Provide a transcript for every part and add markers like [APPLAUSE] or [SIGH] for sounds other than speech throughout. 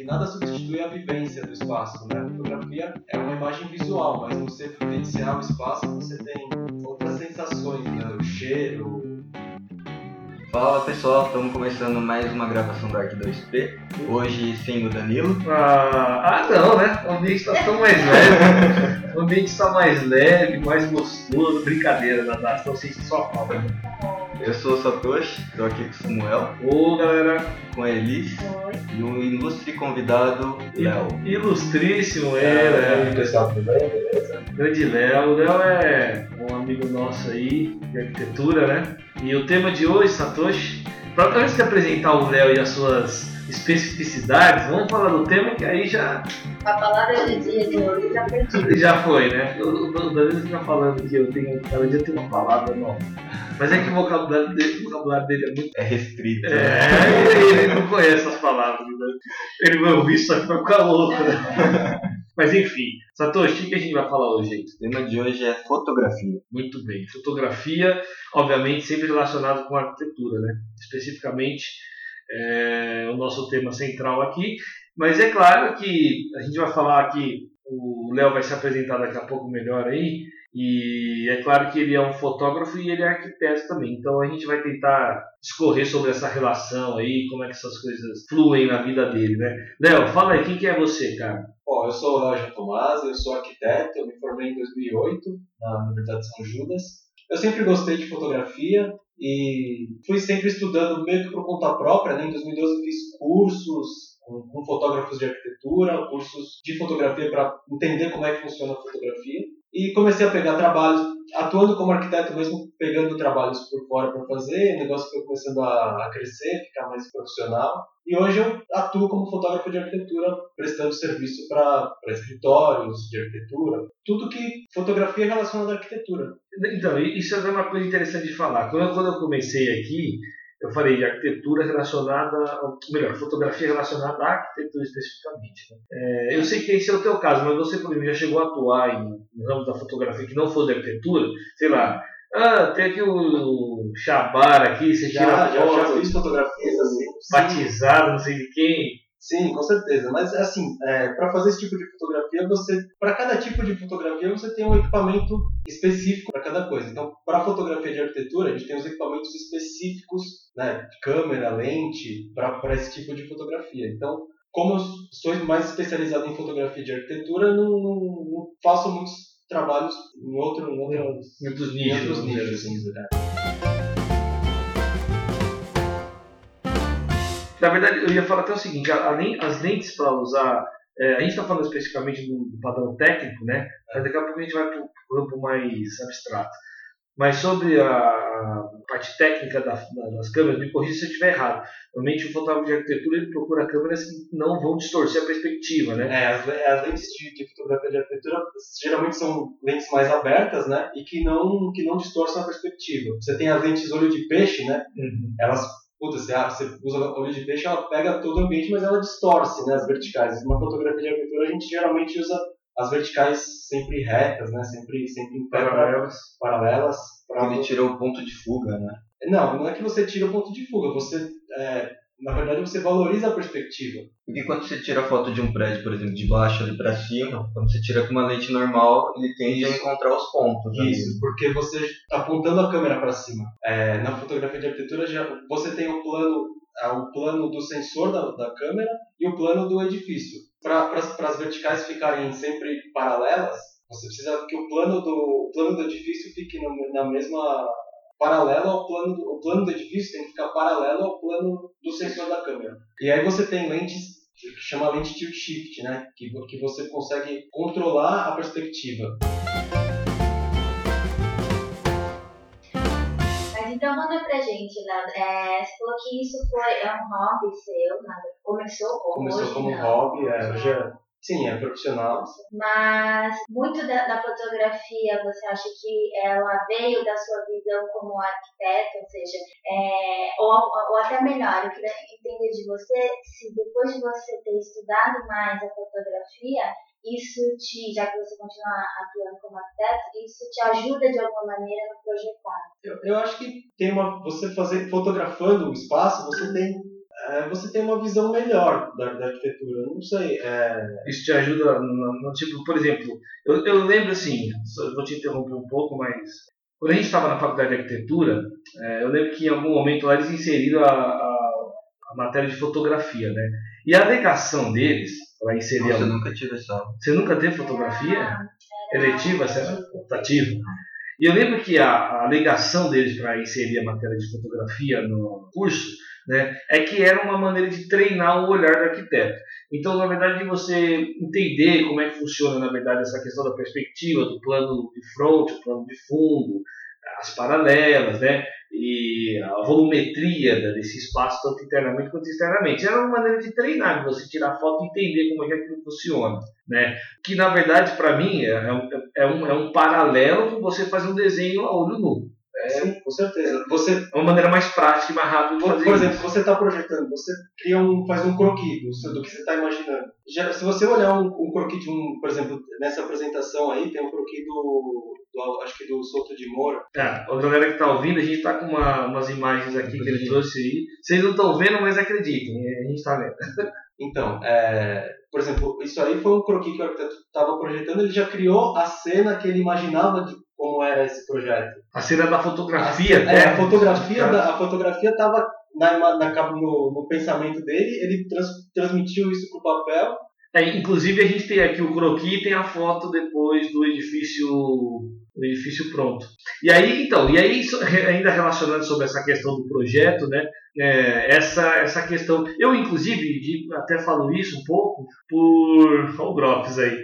que nada substitui a vivência do espaço, né? A fotografia é uma imagem visual, mas você vivenciar o espaço, você tem outras sensações, né? O cheiro, Fala pessoal, estamos começando mais uma gravação do Arc 2P. Hoje sem o Danilo. Ah, ah não, né? O ambiente está tão mais leve. [LAUGHS] o ambiente está mais leve, mais gostoso. Brincadeira, Natasha, sei se só falta. Eu sou o Satoshi, estou aqui com o Samuel. Ô galera. Com a Elis. Oi. E um ilustre convidado, Léo. Ilustríssimo, é, é, pessoal, tudo bem? Beleza? Grande Léo. O Léo é um amigo nosso aí de arquitetura, né? E o tema de hoje, Satoshi, para antes de apresentar o Léo e as suas especificidades, vamos falar do tema que aí já. A palavra do dia de hoje já perdi. [LAUGHS] Já foi, né? O, Danilo fica falando que eu tenho. Cada dia tem uma palavra nova. Mas é que o vocabulário dele, o vocabulário dele é muito. É restrito. É, né? ele, ele não conhece as palavras. Né? Ele vai ouvir isso aqui vai ficar louco, né? [LAUGHS] Mas enfim, Satoshi, o que a gente vai falar hoje? Gente? O tema de hoje é fotografia. Muito bem. Fotografia, obviamente, sempre relacionado com arquitetura, né? Especificamente é o nosso tema central aqui. Mas é claro que a gente vai falar aqui, o Léo vai se apresentar daqui a pouco melhor aí. E é claro que ele é um fotógrafo e ele é arquiteto também. Então a gente vai tentar discorrer sobre essa relação aí, como é que essas coisas fluem na vida dele, né? Léo, fala aí, quem que é você, cara? Bom, eu sou o Léo Tomás, eu sou arquiteto, eu me formei em 2008 na Universidade de São Judas. Eu sempre gostei de fotografia e fui sempre estudando meio que por conta própria. Né? Em 2012 eu fiz cursos com, com fotógrafos de arquitetura, cursos de fotografia para entender como é que funciona a fotografia. E comecei a pegar trabalhos, atuando como arquiteto mesmo, pegando trabalhos por fora para fazer, o negócio foi começando a, a crescer, ficar mais profissional. E hoje eu atuo como fotógrafo de arquitetura, prestando serviço para escritórios de arquitetura, tudo que fotografia relacionada à arquitetura. Então, isso é uma coisa interessante de falar. Quando, quando eu comecei aqui, eu falei de arquitetura relacionada, ao, melhor, fotografia relacionada à arquitetura especificamente. Né? É, eu sei que esse é o teu caso, mas você, por exemplo, já chegou a atuar em, em ramos da fotografia que não fosse de arquitetura, sei lá, ah, tem aqui o Chabar aqui, você já, tira já, foto, já fiz fotografias assim. batizado, não sei de quem. Sim, com certeza. Mas assim, é, para fazer esse tipo de fotografia, você, para cada tipo de fotografia, você tem um equipamento específico para cada coisa. Então, para fotografia de arquitetura, a gente tem os equipamentos específicos, né, câmera, lente, para esse tipo de fotografia. Então, como eu sou mais especializado em fotografia de arquitetura, não, não, não faço muitos trabalhos em, outro, em, outros, Em outros em níveis. outros vamos dizer níveis. assim, né? Na verdade, eu ia falar até o seguinte, além as lentes para usar, é, a gente está falando especificamente do, do padrão técnico, né? Mas daqui a pouco a gente vai para o campo mais abstrato. Mas sobre a, parte técnica da- da- das câmeras, me corrija se eu estiver errado. Normalmente o fotógrafo de arquitetura ele procura câmeras que não vão distorcer a perspectiva, né? É, as, le- as lentes de, de fotografia de arquitetura geralmente são lentes mais abertas, né? E que não, que não distorcem a perspectiva. Você tem as lentes olho de peixe, né? Elas, puta, você, ah, você usa olho de peixe, ela pega todo o ambiente, mas ela distorce, né? As verticais. Uma fotografia de arquitetura a gente geralmente usa as verticais sempre retas, né? Sempre, sempre em pé Paralelas. paralelas. pra- Ele tirou o ponto de fuga, né? Não, não é que você tira o ponto de fuga. Você, é, na verdade, você valoriza a perspectiva. Porque quando você tira foto de um prédio, por exemplo, de baixo ali pra cima, quando você tira com uma lente normal, ele tende a encontrar os pontos. ali. Isso, porque você está apontando a câmera para cima. É, na fotografia de arquitetura, já, você tem o plano, ah, o plano do sensor da, da câmera e o plano do edifício. Para as verticais ficarem sempre paralelas, você precisa que o plano do, o plano do edifício fique na mesma paralelo ao plano do, o plano do edifício tem que ficar paralelo ao plano do sensor da câmera. E aí você tem lentes que chama lente tilt shift, né? Que, que você consegue controlar a perspectiva. Mas então manda pra gente, Nada. É, você falou que isso foi é um hobby seu, Nada. Começou como? Começou hoje como não. hobby, é, hoje é, sim, é profissional. Mas muito da, da fotografia, você acha que ela veio da sua visão como arquiteto, ou seja, é, ou, ou até melhor, eu queria entender de você se depois de você ter estudado mais a fotografia, isso te, já que você continua atuando como arquiteto, isso te ajuda de alguma maneira no projetar. Eu, eu acho que tem uma, você fazer fotografando o espaço, você tem é, você tem uma visão melhor da, da arquitetura. Não sei. É... Isso te ajuda, no, no, tipo, por exemplo, eu, eu lembro assim, vou te interromper um pouco, mas quando a gente estava na faculdade de arquitetura, é, eu lembro que em algum momento lá eles inseriram a, a, a matéria de fotografia, né? E a alegação deles para inserir. Nossa, a... eu nunca tive essa. Você nunca teve fotografia? Eletiva, será? Optativa? E eu lembro que a, a alegação deles para inserir a matéria de fotografia no curso né, é que era uma maneira de treinar o olhar do arquiteto. Então, na verdade, você entender como é que funciona, na verdade, essa questão da perspectiva, do plano de front, o plano de fundo, as paralelas, né? e a volumetria desse espaço, tanto internamente quanto externamente. Era uma maneira de treinar, de você tirar foto e entender como é que aquilo funciona. Né? Que, na verdade, para mim, é, é um, é, um, é um paralelo você fazer um desenho a olho nu. É, Sim, com certeza. Você, é uma maneira mais prática e mais rápida de por, fazer por exemplo, isso. você está projetando, você cria um, faz um croquis do, do que você está imaginando. Já, se você olhar um, um croquis de um, por exemplo, nessa apresentação aí, tem um croquis do, do acho que do Souto de Moura. É, a galera que está ouvindo, a gente está com uma, umas imagens aqui que ele trouxe aí. Vocês não estão vendo, mas acreditem, a gente está vendo. [LAUGHS] Então, é, por exemplo, isso aí foi um croquis que o arquiteto estava projetando, ele já criou a cena que ele imaginava de como era esse projeto. A cena da fotografia, a, né? É, a fotografia da, a fotografia estava na, na, no, no, pensamento dele, ele trans, transmitiu isso para o papel. É, inclusive a gente tem aqui o croquis e tem a foto depois do edifício do edifício pronto. E aí, então, e aí ainda relacionando sobre essa questão do projeto, né? É, essa essa questão, eu inclusive até falo isso um pouco por o Grops aí.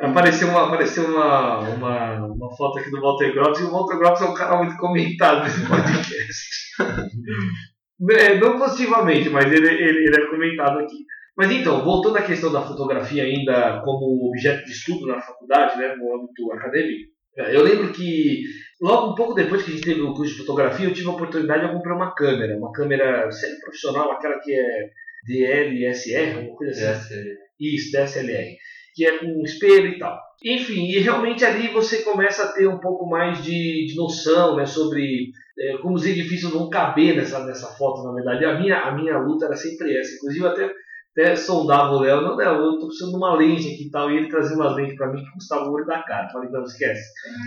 Apareceu uma apareceu uma, uma, uma foto aqui do Walter Grops e o Walter Grops é um cara muito comentado nesse [LAUGHS] podcast. [LAUGHS] é, não positivamente, mas ele, ele, ele é comentado aqui. Mas então, voltando à questão da fotografia ainda como objeto de estudo na faculdade, né, no âmbito acadêmico, eu lembro que logo um pouco depois que a gente teve o curso de fotografia, eu tive a oportunidade de comprar uma câmera, uma câmera semi-profissional, aquela que é DLSR, alguma coisa assim. DSLR. Isso, DSLR, que é com espelho e tal. Enfim, e realmente ali você começa a ter um pouco mais de, de noção né, sobre é, como os edifícios vão caber nessa, nessa foto, na verdade. A minha, a minha luta era sempre essa. Inclusive, até até soldava o Léo, não, Léo, eu tô precisando de uma lente aqui e tal, e ele trazia umas lentes pra mim que custava o olho da cara. Falei, não, esquece,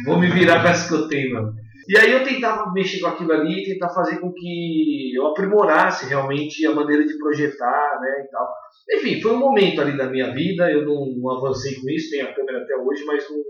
vou me virar com essa que eu tenho, mano. E aí eu tentava mexer com aquilo ali, tentar fazer com que eu aprimorasse realmente a maneira de projetar, né, e tal. Enfim, foi um momento ali da minha vida, eu não, não avancei com isso, tenho a câmera até hoje, mas não,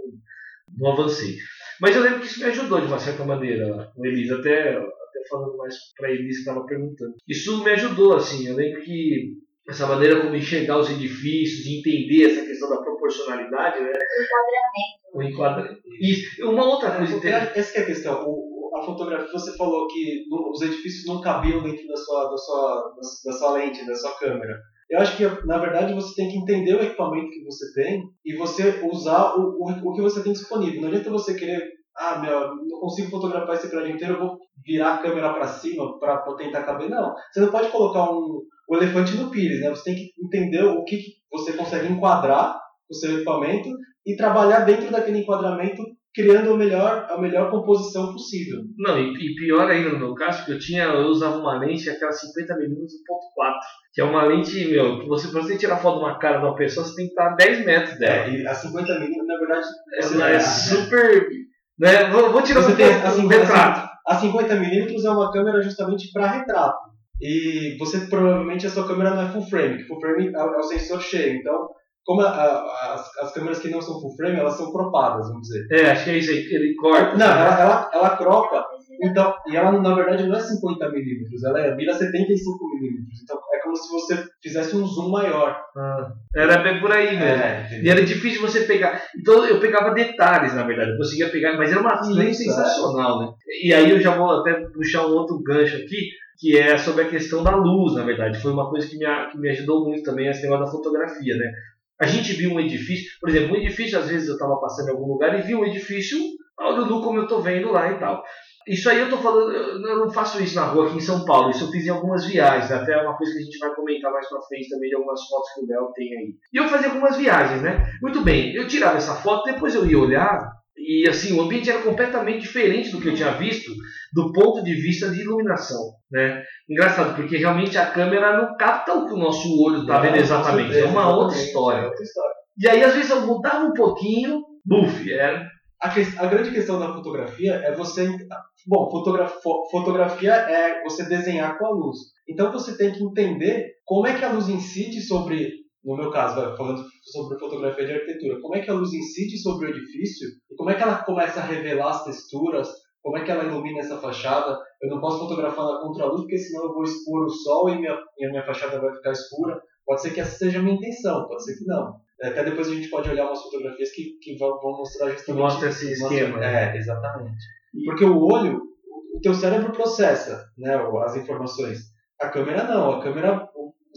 não avancei. Mas eu lembro que isso me ajudou de uma certa maneira, o Elisa, até, até falando mais pra Elisa que estava perguntando. Isso me ajudou, assim, eu lembro que essa maneira como enxergar os edifícios, de entender essa questão da proporcionalidade, né? O enquadramento. O enquadramento. E uma outra coisa interessante. Essa é a questão. O, a fotografia, você falou que os edifícios não cabiam dentro da sua, da sua, da sua lente, da sua câmera. Eu acho que, na verdade, você tem que entender o equipamento que você tem e você usar o, o, o que você tem disponível. Não adianta você querer, ah, meu, não consigo fotografar esse prédio inteiro, eu vou virar a câmera para cima para tentar caber. Não. Você não pode colocar um, o elefante no pires, né? Você tem que entender o que você consegue enquadrar o seu equipamento e trabalhar dentro daquele enquadramento criando a melhor, a melhor composição possível. Não, e, e, pior ainda no meu caso, porque eu tinha, eu usava uma lente, aquela 50mm 1.4, que é uma lente, meu, que você, pra você tirar foto de uma cara de uma pessoa, você tem que estar a 10 metros dela. É, e a 50mm, na verdade, ela é super. Né, vou, vou tirar você um, tem a 50, retrato. A 50mm é uma câmera justamente para retrato. E você provavelmente a sua câmera não é full frame, que full frame é, é o sensor cheio. Então, como a, a, as, as câmeras que não são full frame, elas são cropadas, vamos dizer. É, acho que é isso aí, ele corta. Não, ela, ela, ela cropa, então, e ela na verdade não é 50 milímetros, ela é, vira 75 milímetros. Então é como se você fizesse um zoom maior. Ah, era bem por aí, né? É, e era difícil você pegar. Então eu pegava detalhes, na verdade, eu conseguia pegar, mas era uma lente Isso, sensacional, né? E aí eu já vou até puxar um outro gancho aqui, que é sobre a questão da luz, na verdade. Foi uma coisa que me, que me ajudou muito também, esse negócio da fotografia, né? A gente viu um edifício, por exemplo, um edifício, às vezes eu estava passando em algum lugar e vi um edifício ao nu como eu estou vendo lá e tal. Isso aí eu estou falando, eu não faço isso na rua aqui em São Paulo, isso eu fiz em algumas viagens, até é uma coisa que a gente vai comentar mais pra frente também de algumas fotos que o Léo tem aí. E eu fazia algumas viagens, né? Muito bem, eu tirava essa foto, depois eu ia olhar, E assim, o ambiente era completamente diferente do que eu tinha visto do ponto de vista de iluminação. Né? Engraçado, porque realmente a câmera não capta o que o nosso olho está vendo exatamente. É uma outra história. É outra história. E aí, às vezes, eu mudava um pouquinho, buf, era. A, que- a grande questão da fotografia é você. Bom, fotogra- fo- fotografia é você desenhar com a luz. Então você tem que entender como é que a luz incide sobre. No meu caso, falando sobre fotografia de arquitetura, como é que a luz incide sobre o edifício e como é que ela começa a revelar as texturas, como é que ela ilumina essa fachada. Eu não posso fotografar na contraluz porque senão eu vou expor o sol e, minha, e a minha fachada vai ficar escura. Pode ser que essa seja a minha intenção, pode ser que não. Até depois a gente pode olhar umas fotografias que, que vão, vão mostrar Que justamente mostra esse esquema. né? é, exatamente. Porque o olho, o teu cérebro processa né, as informações. A câmera não. A câmera,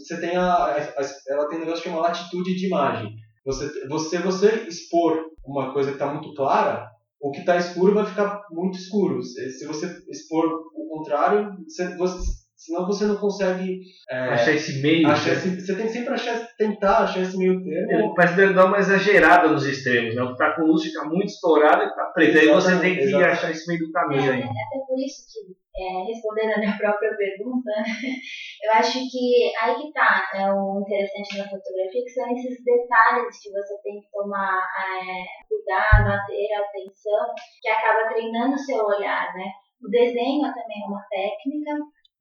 você tem a, a- ela tem um negócio que chama latitude de imagem. Você, você, você expor uma coisa que está muito clara, o que está escuro vai ficar muito escuro. Se se você expor o contrário, você, você- senão você não consegue é, Achar esse meio. achar né? esse, você tem que sempre achar, tentar achar esse meio termo. Ele parece que dar uma exagerada nos extremos, né? O que tá com luz fica muito estourado e fica preto. Aí você tem que Exatamente. achar esse meio do É, caminho aí. até por isso que, é, respondendo a minha [LAUGHS] própria pergunta, [LAUGHS] eu acho que aí que tá é, o interessante da fotografia, que são esses detalhes que você tem que tomar é, cuidado, ter atenção, que acaba treinando o seu olhar, né? O desenho também é uma técnica,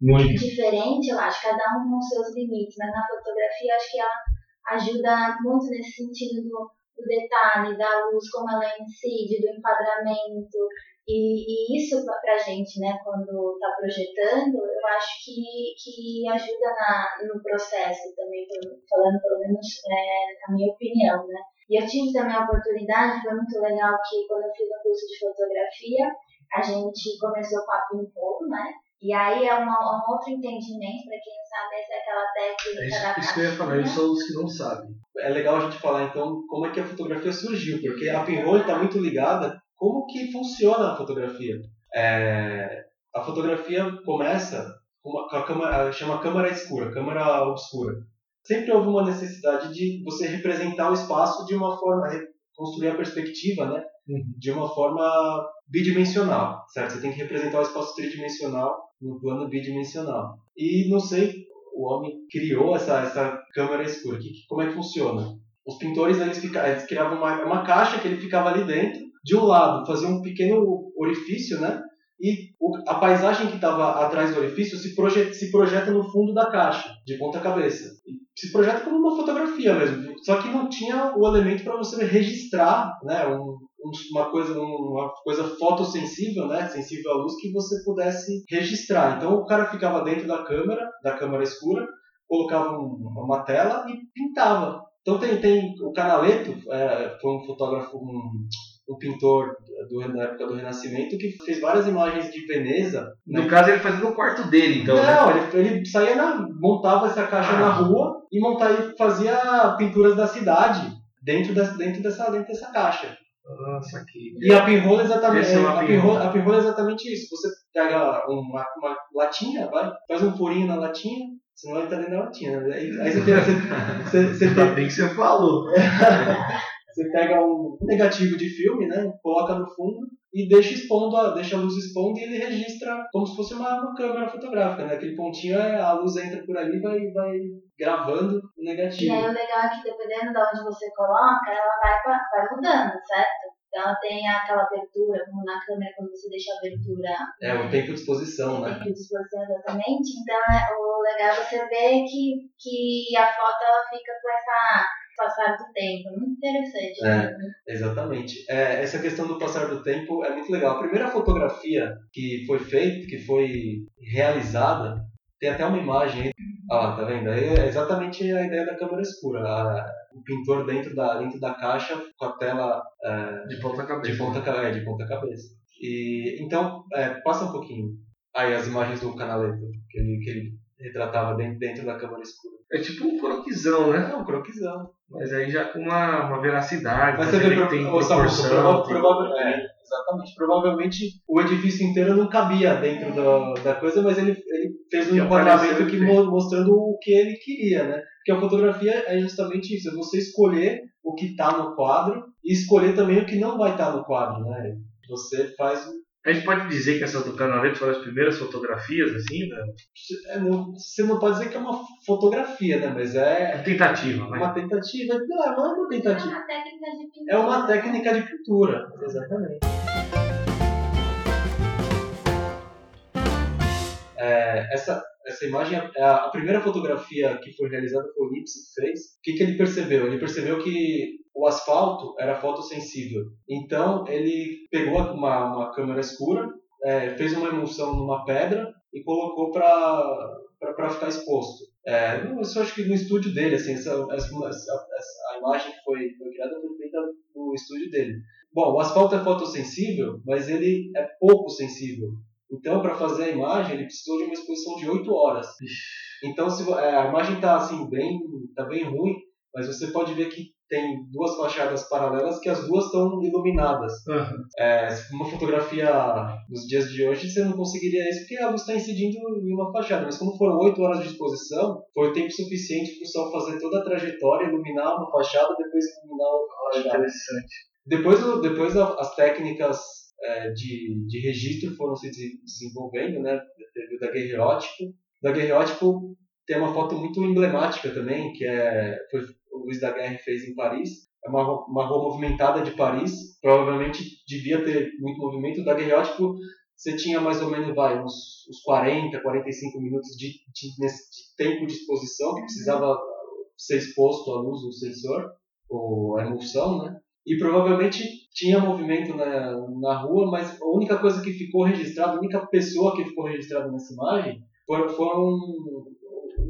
Muito. diferente, eu acho, cada um com seus limites, mas na fotografia eu acho que ela ajuda muito nesse sentido do, do detalhe, da luz, como ela incide, do enquadramento, e, e isso pra gente, né, quando tá projetando, eu acho que, que ajuda na, no processo também, falando pelo menos é, a minha opinião, né. E eu tive também a oportunidade, foi muito legal que quando eu fiz o curso de fotografia, a gente começou com a pinhole, né, e aí é uma, um outro entendimento, para quem não sabe, essa é aquela É técnica da isso, isso que eu ia falar, eles são os que não sabem. é legal a gente falar então como é que a fotografia surgiu, porque a pinhole está muito ligada como que funciona a fotografia. É, a fotografia começa com, uma, com a câmera, chama câmera escura, câmera obscura. Sempre houve uma necessidade de você representar o espaço de uma forma, construir a perspectiva, né, de uma forma bidimensional, certo? Você tem que representar o espaço tridimensional no plano bidimensional. E não sei, o homem criou essa, essa câmera escura. Que- como é que funciona? Os pintores eles, fica, eles criavam uma, uma caixa que ele ficava ali dentro. De um lado fazia um pequeno orifício, né? E a paisagem que estava atrás do orifício se, proje, se projeta no fundo da caixa, de ponta cabeça. Se projeta como uma fotografia mesmo. Só que não tinha o elemento para você registrar, né? Um, um- uma coisa uma coisa fotossensível, né, sensível à luz que você pudesse registrar. Então o cara ficava dentro da câmera, da câmera escura, colocava um- uma tela e pintava. Então tem, tem o Canaletto, é, foi um fotógrafo, um, um pintor do, da época do Renascimento que fez várias imagens de Veneza. né? No caso, ele fazia no quarto dele, então, né? Não, ele, ele saía na, montava essa caixa Ah. na rua e montava, fazia pinturas da cidade dentro dessa, dentro dessa, dentro dessa caixa. Nossa, aqui. E a pinrola é exatamente, é a pinrola. a pinrola é exatamente isso. Você pega uma, uma latinha, vai, faz um furinho na latinha, senão ele tá dentro da latinha. Né? Aí, aí você, tem, você, você, você, Ainda tem- bem que você falou. [LAUGHS] você pega um negativo de filme, né? Coloca no fundo e deixa expondo, a, deixa a luz expondo e ele registra como se fosse uma, uma câmera fotográfica, né? Aquele pontinho, é, a luz entra por ali e vai, vai gravando o E negativo. aí o legal é que dependendo de onde você coloca, ela vai, pra- vai mudando, certo? Então ela tem aquela abertura, como na câmera quando você deixa a abertura É, o tempo de exposição, né? tempo de exposição exatamente. Então é, o legal é você ver que, que a foto ela fica com essa passar do tempo. Muito interessante. É. né? Exatamente. É, essa questão do passar do tempo é muito legal. A primeira fotografia que foi feita, que foi realizada, tem até uma imagem aí. Ah, lá, tá vendo? Aí é exatamente a ideia da câmera escura. A- o pintor dentro da, dentro da caixa com a tela é, De ponta cabeça. de ponta, é, de ponta cabeça. E, então, é, passa um pouquinho. Aí as imagens do Canaletto, que ele, que ele retratava dentro, dentro da câmera escura. É tipo um croquisão, né? É um croquisão. Mas aí já com uma, uma veracidade. Mas você vê, pro, tem proporção. prova- tem- prova- é, exatamente. Provavelmente o edifício inteiro não cabia dentro do- da coisa, mas ele, ele fez um Que enquadramento que mostrando o que ele queria, né? Porque a fotografia é justamente isso, é você escolher o que está no quadro e escolher também o que não vai estar no quadro, né? Você faz A gente pode dizer que essas do Canaletto foram as primeiras fotografias, assim, né? é, não- você não pode dizer que é uma fotografia, né? Mas é É tentativa, né? uma tentativa. Não, é uma É tentativa. uma técnica de pintura. É uma técnica de pintura, exatamente. É, essa, essa imagem, é a, a primeira fotografia que foi realizada foi o Lipsy fez. O que, que ele percebeu? Ele percebeu que o asfalto era fotossensível. Então ele pegou uma, uma câmera escura, é, fez uma emulsão numa pedra e colocou para ficar exposto. É, isso acho que no estúdio dele, assim, essa, essa, essa- a imagem que foi, foi criada foi feita no estúdio dele. Bom, o asfalto é fotossensível, mas ele é pouco sensível. Então, para fazer a imagem, ele precisou de uma exposição de 8 horas. Então, se, é, a imagem está assim, bem, tá bem ruim, mas você pode ver que tem duas fachadas paralelas que as duas estão iluminadas. Aham. É, uma fotografia nos dias de hoje, você não conseguiria isso porque a luz está incidindo em uma fachada. Mas como foram 8 horas de exposição, foi tempo suficiente para o sol fazer toda a trajetória, iluminar uma fachada, depois iluminar outra fachada. interessante. Depois, depois as técnicas é, de, de registro foram se des- desenvolvendo, né? Teve o daguerreótipo. O daguerreótipo tem uma foto muito emblemática também, que é, foi, o Luiz Daguerre fez em Paris. É uma, uma rua movimentada de Paris. Provavelmente devia ter muito movimento. O daguerreótipo, você tinha mais ou menos vai, uns, uns 40, 45 minutos de, de, de tempo de exposição, que precisava ser exposto à luz do sensor, ou a emulsão, né? E provavelmente tinha movimento na, na rua, mas a única coisa que ficou registrada, a única pessoa que ficou registrada nessa imagem foi, foi um,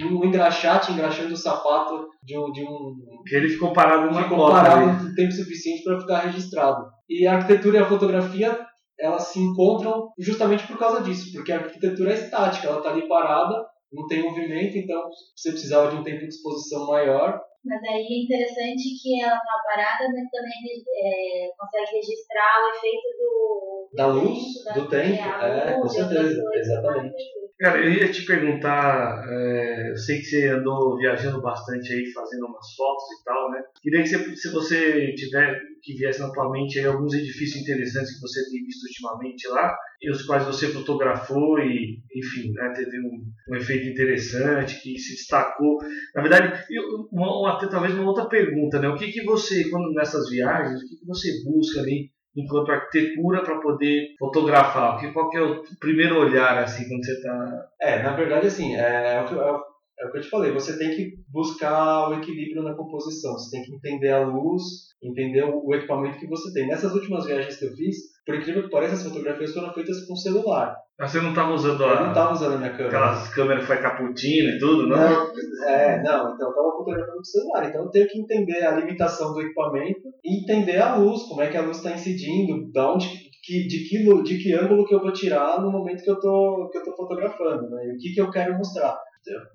um engraxate engraxando o sapato de um, de um Que ele ficou parado numa ficou parado um tempo suficiente para ficar registrado. E a arquitetura e a fotografia elas se encontram justamente por causa disso, porque a arquitetura é estática, ela está ali parada, não tem movimento, então você precisava de um tempo de exposição maior Mas aí é interessante que ela tá parada, mas também é, consegue registrar o efeito do, Da luz, da- do tempo, é, com luz e outras certeza, coisas. exatamente. Cara, eu ia te perguntar, é, eu sei que você andou viajando bastante aí, fazendo umas fotos e tal, né? Queria que você, se você tiver, que viesse na tua mente aí alguns edifícios interessantes que você tem visto ultimamente lá, e os quais você fotografou e, enfim, né, teve um, um efeito interessante, que se destacou. Na verdade, eu- uma, uma- talvez uma outra pergunta, né? O que que você, quando nessas viagens, o que que você busca ali enquanto arquitetura para poder fotografar? Que, qual que é o primeiro olhar, assim, quando você está É, na verdade, assim, é, é o que, é é o que eu te falei, você tem que buscar o equilíbrio na composição, você tem que entender a luz, entender o, o equipamento que você tem. Nessas últimas viagens que eu fiz, por incrível que pareça, as fotografias foram feitas com celular. Mas você não estava usando Eu não a, estava usando a minha câmera. aquelas câmeras que foi caputina e tudo, não? Não, é, não, então eu estava fotografando com o celular, então eu tenho que entender a limitação do equipamento e entender a luz, como é que a luz está incidindo, da onde, que, de, que, de que ângulo que eu vou tirar no momento que eu tô, que eu tô fotografando, né? E o que, que eu quero mostrar.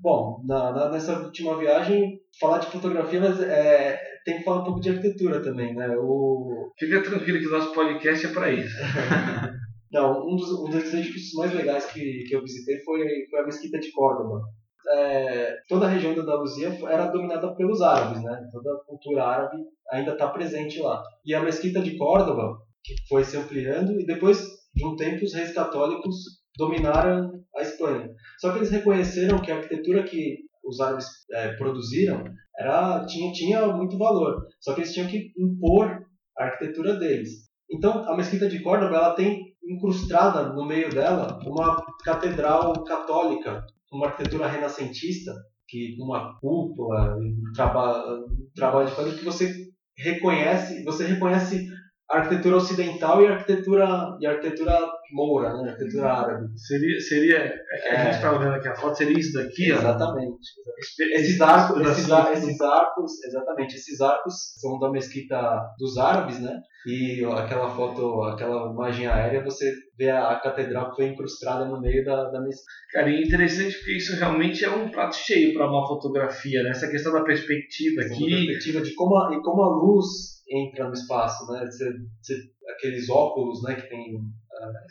Bom, na, na- nessa última viagem, falar de fotografia, mas é, tem que falar um pouco de arquitetura também, né? O, Fica tranquilo que o nosso podcast é para isso. [LAUGHS] Não, um dos, um dos edifícios mais legais que, que eu visitei foi, foi a Mesquita de Córdoba. É, toda a região da Andaluzia era dominada pelos árabes, né? Toda a cultura árabe ainda está presente lá. E a Mesquita de Córdoba, que foi se ampliando, e depois de um tempo os reis católicos dominaram a Espanha. Só que eles reconheceram que a arquitetura que os árabes é, produziram era, tinha, tinha muito valor. Só que eles tinham que impor a arquitetura deles. Então, a Mesquita de Córdoba ela tem incrustada no meio dela uma catedral católica, uma arquitetura renascentista, que uma cúpula, um trabalho, trabalho de quadro que você reconhece, você reconhece a arquitetura ocidental e a arquitetura e a arquitetura moura, né? a arquitetura árabe. Seria, seria é que a É. gente está olhando aqui a foto, seria isso daqui. Exatamente. Espe- Esses arcos, esses, ar- pedacinho. esses arcos, exatamente, esses arcos são da mesquita dos árabes, né? E aquela foto, aquela imagem aérea, você vê a, a catedral que foi incrustada no meio da, da mesquita. Cara, e é interessante porque isso realmente é um prato cheio para uma fotografia, né? Essa questão da perspectiva Essa aqui. perspectiva de como a, e como a luz entra no espaço, né? Você- você- aqueles óculos, né, que tem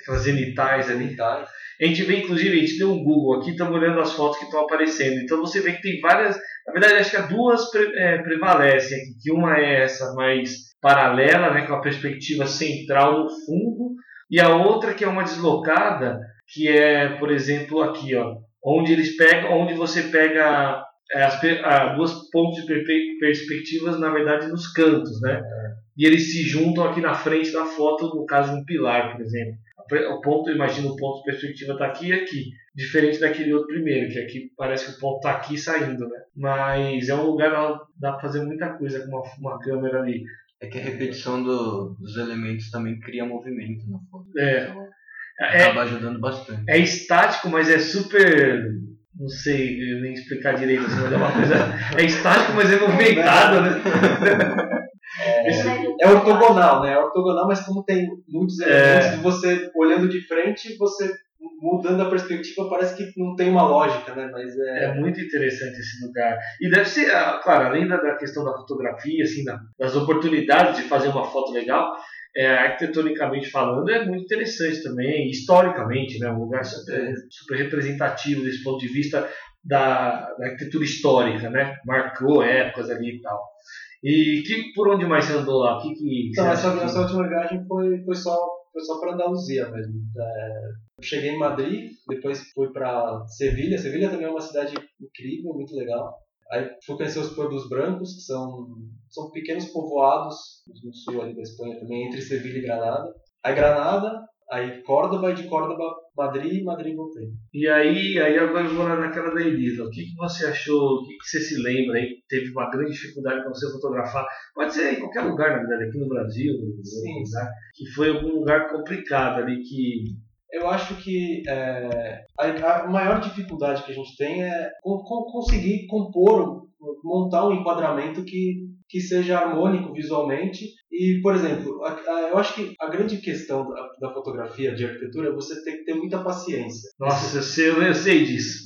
aquelas zenitais ali. Zenitais. A gente vê, inclusive, a gente deu um Google aqui, estamos olhando as fotos que estão aparecendo. Então você vê que tem várias. Na verdade, acho que há duas pre, é, prevalecem aqui. Que uma é essa mais paralela, né, com a perspectiva central no fundo, e a outra que é uma deslocada, que é, por exemplo, aqui, ó, onde eles pegam, onde você pega é, as a, duas pontos de perspectivas, na verdade, nos cantos, né? E eles se juntam aqui na frente da foto, no caso de um pilar, por exemplo. O ponto, imagina o ponto de perspectiva está aqui e aqui. Diferente daquele outro primeiro, que aqui parece que o ponto está aqui saindo, né? Mas é um lugar que dá para fazer muita coisa com uma, uma câmera ali. É que a repetição do, dos elementos também cria movimento na foto. É. Então, É, acaba ajudando bastante. é estático, mas é super. Não sei nem explicar direito, assim, mas é uma coisa. [LAUGHS] É estático, mas é movimentado, né? É ortogonal, né? É ortogonal, mas como tem muitos elementos, você olhando de frente, você mudando a perspectiva, parece que não tem uma lógica, né? Mas é. É muito interessante esse lugar. E deve ser, ah, claro, além da, questão da fotografia, assim, da- das oportunidades de fazer uma foto legal, é, arquitetonicamente falando, é muito interessante também, historicamente, né? Um lugar super, super representativo desse ponto de vista da, da arquitetura histórica, né? Marcou épocas ali e tal. E que, por onde mais você andou lá? Que, que Então, essa, que- essa última viagem foi, foi só, foi só para Andaluzia mesmo. É, eu cheguei em Madrid, depois fui para Sevilha. Sevilha também é uma cidade incrível, muito legal. Aí fui conhecer os Portos Brancos, que são, são pequenos povoados no sul ali da Espanha também, entre Sevilha e Granada. Aí Granada, aí Córdoba, e de Córdoba, Madrid, Madrid e voltei. E aí, aí agora eu vou lá naquela da Elisa. O que, que você achou? O que, que você se lembra aí? Teve uma grande dificuldade para você fotografar? Pode ser em qualquer lugar, na verdade, aqui no Brasil, Sim. lugar, que foi algum lugar complicado ali que. Eu acho que é, a, a maior dificuldade que a gente tem é co- conseguir compor, montar um enquadramento que, que seja harmônico visualmente. E, por exemplo, a- a- eu acho que a grande questão da, da fotografia de arquitetura é você ter que ter muita paciência. Nossa, eu sei, eu sei disso.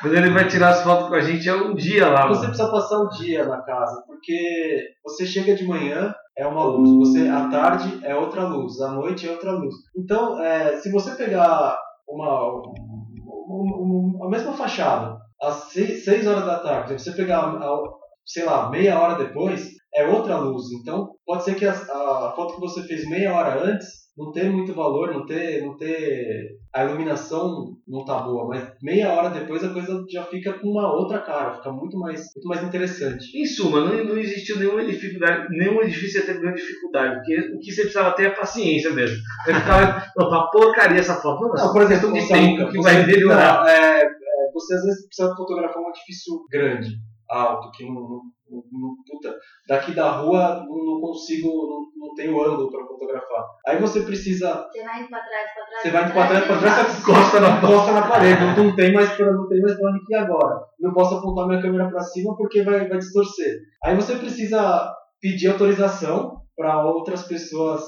Quando ele vai tirar as fotos com a gente, é um dia lá. Você mano. precisa passar o dia na casa, porque você chega de manhã, é uma luz, você à tarde é outra luz, à noite é outra luz. Então, é, se você pegar uma, um- um- a mesma fachada às 6 horas da tarde, se você pegar, a- sei lá, meia hora depois, é outra luz. Então, pode ser que a, a foto que você fez meia hora antes não ter muito valor, não ter, não ter a iluminação não tá boa, mas meia hora depois a coisa já fica com uma outra cara, fica muito mais, muito mais interessante. Em suma, não, não existiu nenhuma dificuldade, nenhum edifício ia ter grande dificuldade, porque o que você precisava ter é paciência mesmo. Você ficava, não, tá porcaria essa foto. Não, Não, por exemplo, de tempo que vai melhorar. é, é, você às vezes precisa fotografar um edifício grande, alto, que não, não, não- puta, daqui da rua não, não consigo, não, não tenho ângulo para fotografar. Aí você precisa, Você vai indo pra trás, pra trás. você vai pra trás, pra trás, você Encosta na [LAUGHS] encosta na parede, não, não tem mais pra, não tem mais pra onde ir agora. Não posso apontar minha câmera para cima porque vai, vai distorcer. Aí você precisa pedir autorização para outras pessoas,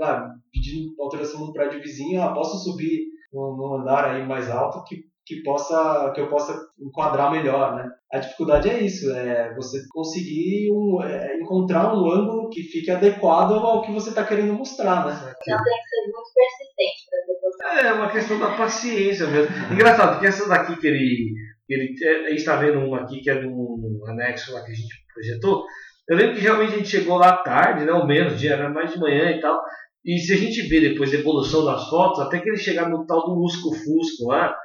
ah, pedindo autorização no prédio vizinho, ah, posso subir num andar aí mais alto que, que possa que eu possa enquadrar melhor, né? A dificuldade é isso, é você conseguir um, é, encontrar um ângulo que fique adequado ao que você está querendo mostrar, né? Então tem que ser muito persistente pra depois. É uma questão da paciência mesmo. Engraçado, porque essa daqui que ele. ele a gente está vendo uma aqui que é do anexo lá que a gente projetou. Eu lembro que realmente a gente chegou lá tarde, né? Ou menos, dia, era mais de manhã e tal. E se a gente vê depois a evolução das fotos, até que ele chegar no tal do Lusco Fusco lá,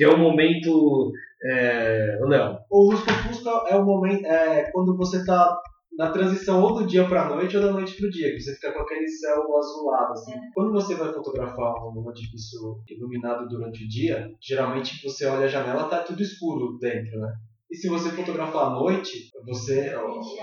que é o momento. É, Léo, O Fusca é o momento, é quando você está na transição ou do dia para a noite ou da noite para o dia, que você fica com aquele céu azulado. Assim. Quando você vai fotografar um edifício iluminado durante o dia, geralmente você olha a janela tá tudo escuro dentro, né? E se você fotografar à noite, você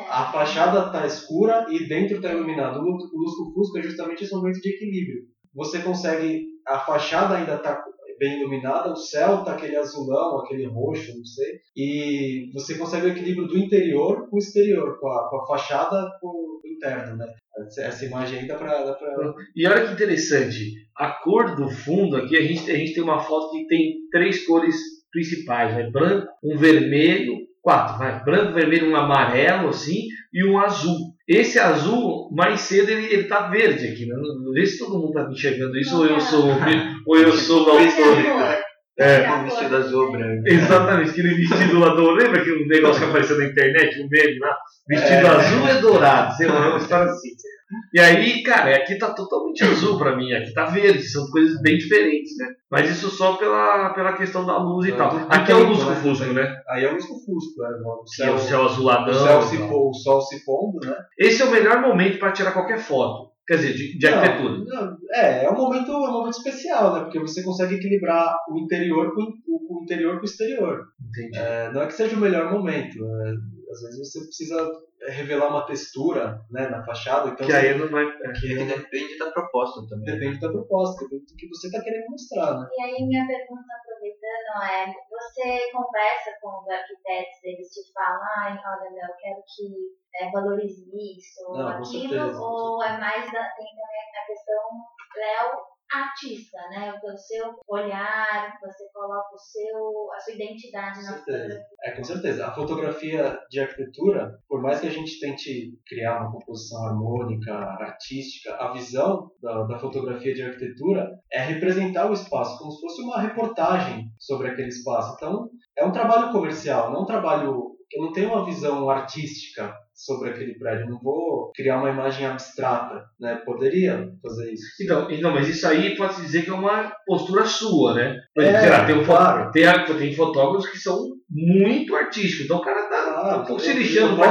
a fachada tá escura e dentro tá iluminado. O lu- o Lusco Fusco é justamente esse momento de equilíbrio. Você consegue a fachada ainda tá bem iluminada, o céu tá aquele azulão, aquele roxo, não sei, e você consegue o equilíbrio do interior com o exterior, com a, com a fachada com o interno, né? Essa, imagem aí dá pra, dá pra... E olha que interessante, a cor do fundo aqui, a gente, a gente tem uma foto que tem três cores principais, né? branco, um vermelho, quatro, vai, branco, vermelho, um amarelo assim e um azul. Esse azul, mais cedo, ele, ele tá verde aqui. Né? Não vê se todo mundo tá enxergando isso ou eu sou, ou eu sou o autor. É, um vestido azul ou branco. Exatamente, aquele vestido lá do. Lembra aquele negócio que apareceu na internet, um meme lá? Vestido É. azul e dourado, sei lá, uma história assim. E aí, cara, aqui tá totalmente azul pra mim, aqui tá verde, são coisas bem diferentes, né? Mas isso só pela, pela questão da luz e tal. Aqui é o tempo, lusco-fusco, né? Aí é o lusco-fusco, né? O é o céu o azuladão. céu e se pô- o sol se pondo, né? Esse é o melhor momento para tirar qualquer foto. Quer dizer, de, de Não, arquitetura. não, é, é um momento, é um momento especial, né? Porque você consegue equilibrar o interior com o, o interior com o exterior. Entendi. É, não é que seja o melhor momento. é, às vezes você precisa revelar uma textura né, na fachada, então que aí não vai. é. que depende da proposta também. depende da proposta, depende do que você está querendo mostrar, né? E aí minha pergunta aproveitando é, você conversa com os arquitetos, eles te falam, ai, olha, Léo, eu quero que é, valorize isso, ou aquilo, certeza. ou é mais da, tem também a questão, Léo, artista, né? O seu olhar, você coloca o seu, a sua identidade na fotografia. É, com certeza. A fotografia de arquitetura, por mais que a gente tente criar uma composição harmônica, artística, a visão da, da fotografia de arquitetura é representar o espaço como se fosse uma reportagem sobre aquele espaço. Então, é um trabalho comercial, não um trabalho. Eu não tenho uma visão artística sobre aquele prédio, não vou criar uma imagem abstrata, né? Poderia fazer isso. Então, então, mas isso aí pode dizer que é uma postura sua, né? Por É, exemplo, sei lá, tem, um claro. tem, a- tem fotógrafos que são muito artísticos. Então o cara tá, tá um pouco se lixando que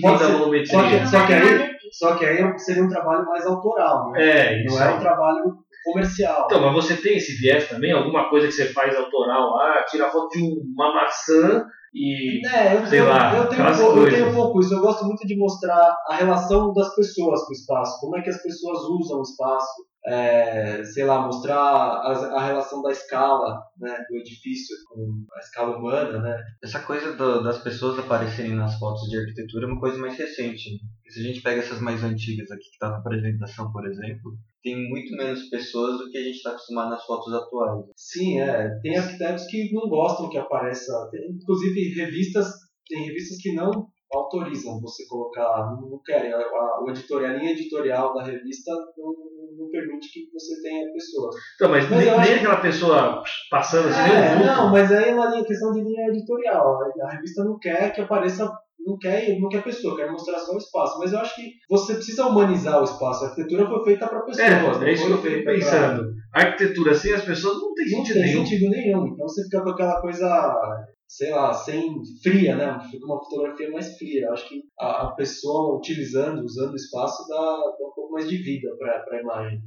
pode ser- volumetria. só que- Não só é aí-. Só que aí seria um trabalho mais autoral, né? É, isso Não é um trabalho comercial. Então, mas você tem esse viés também? Alguma coisa que você faz autoral lá, tira foto de uma maçã e. É, eu, sei eu, lá, eu, tenho, pouco- eu tenho um pouco isso. Eu gosto muito de mostrar a relação das pessoas com o espaço. Como é que as pessoas usam o espaço. É, sei lá, mostrar a, a relação da escala né, do edifício com a escala humana, né? Essa coisa do- das pessoas aparecerem nas fotos de arquitetura é uma coisa mais recente. né? Se a gente pega essas mais antigas aqui, que tá na apresentação, por exemplo, tem muito menos pessoas do que a gente está acostumado nas fotos atuais. Sim, é. Tem arquitetos que não gostam que apareça. Tem, inclusive, revistas. Tem revistas que não autorizam você colocar, não, querem. A, a, o editorial, a linha editorial da revista não permite que você tenha pessoas. Então, mas, Mas nem, nem acho- aquela pessoa passando assim, É, não, mas aí é uma questão de linha editorial. A revista não quer que apareça, não quer, não quer pessoa, quer mostrar só o espaço. Mas eu acho que você precisa humanizar o espaço. A arquitetura foi feita para pessoas. É, é isso que eu fico feita pra- pensando. A arquitetura sem as pessoas não tem Não sentido tem nenhum. sentido nenhum. Então você fica com aquela coisa, sei lá, sem fria, né? Fica uma fotografia mais fria. Acho que a, a pessoa utilizando, usando o espaço dá, dá um pouco mais de vida para a imagem.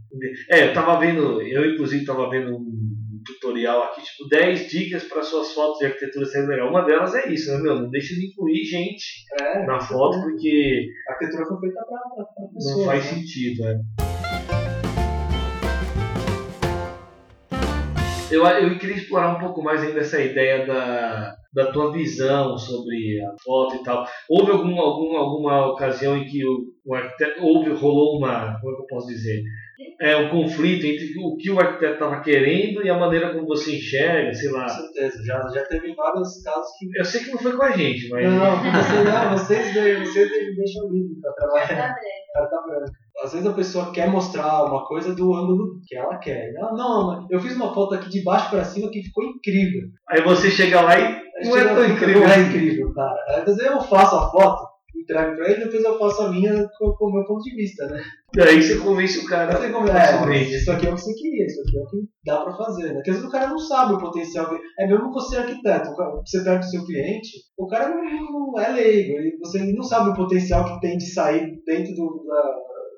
É, eu tava vendo, eu inclusive tava vendo um tutorial aqui, tipo, 10 dicas para suas fotos de arquitetura serem legal. Uma delas é isso, né, meu? Não deixa de incluir gente É, na foto, porque a arquitetura foi feita para pessoas. não faz né? sentido, né? Eu, eu queria explorar um pouco mais ainda essa ideia da, da tua visão sobre a foto e tal. Houve algum, algum, alguma ocasião em que o, o arquiteto houve, rolou uma, como é que eu posso dizer? É um conflito entre o que o arquiteto estava querendo e a maneira como você enxerga, sei lá. Com certeza. Já, já teve vários casos que. Eu sei que não foi com a gente, mas. Não, você, não vocês, vocês de- deixam livre para trabalhar. Carta branca. Às vezes a pessoa quer mostrar uma coisa do ângulo que ela quer. Não, não, mas eu fiz uma foto aqui de baixo para cima que ficou incrível. Aí você chega lá e não é tão incrível. Não é incrível, cara. Às vezes eu faço a foto, entrego pra ele, depois eu faço a minha com, com o meu ponto de vista, né? Daí você convence o cara. Você como, é, isso aqui é o que você queria, isso aqui é o que dá pra fazer, né? Porque às vezes o cara não sabe o potencial. que- É mesmo você arquiteto, você pega o seu cliente, o cara não, não é leigo, ele, você não sabe o potencial que tem de sair dentro do, da,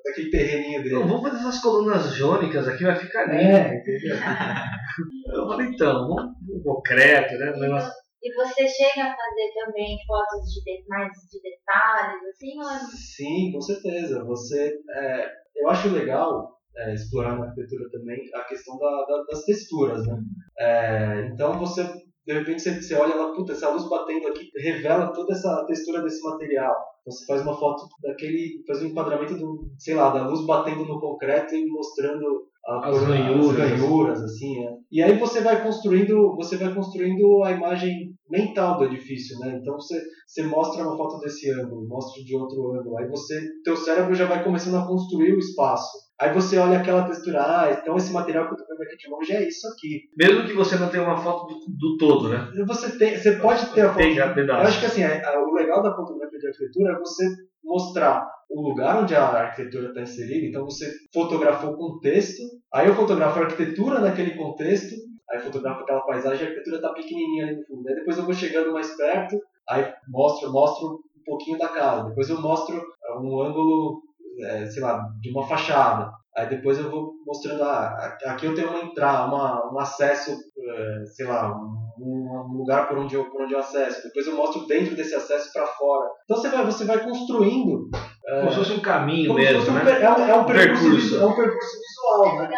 daquele terreninho dele. Não, vamos fazer essas colunas jônicas aqui, vai ficar lindo, É. entendeu? [LAUGHS] Eu falei, então, vamos concreto, né? Um negócio. E você chega a fazer também fotos de de- mais de detalhes, assim, ou Sim, com certeza. Você, é, eu acho legal é, explorar na arquitetura também a questão da- da- das texturas, né? É, então você, de repente, você, você olha lá, puta, essa luz batendo aqui revela toda essa textura desse material. Então você faz uma foto daquele, faz um enquadramento do, sei lá, da luz batendo no concreto e mostrando a- As ranhuras. as ranhuras, assim, é. E aí você vai construindo, você vai construindo a imagem mental do edifício, né? Então você, você mostra uma foto desse ângulo, mostra de outro ângulo, aí você, teu cérebro já vai começando a construir o espaço. Aí você olha aquela textura, ah, então esse material que eu tô vendo aqui de longe é isso aqui. Mesmo que você não tenha uma foto do, do todo, né? Você tem, você pode ter a foto. Tem Eu acho que assim, a- a- o legal da fotografia de arquitetura é você mostrar o lugar onde a arquitetura está inserida. Então você fotografou o contexto, aí eu fotografo a arquitetura naquele contexto, aí fotografo aquela paisagem, a arquitetura está pequenininha ali no fundo. Aí depois eu vou chegando mais perto, aí mostro, mostro um pouquinho da casa. Depois eu mostro ah, um ângulo, eh, sei lá, de uma fachada. Aí depois eu vou mostrando, ah, aqui eu tenho uma entrada, uma, um acesso, eh, sei lá, um, um lugar por onde, eu, por onde eu acesso. Depois eu mostro dentro desse acesso para fora. Então você vai, você vai construindo. Como se fosse um caminho mesmo, um né? é, um, é um percurso, Percurso. visu- é um percurso visual, É né?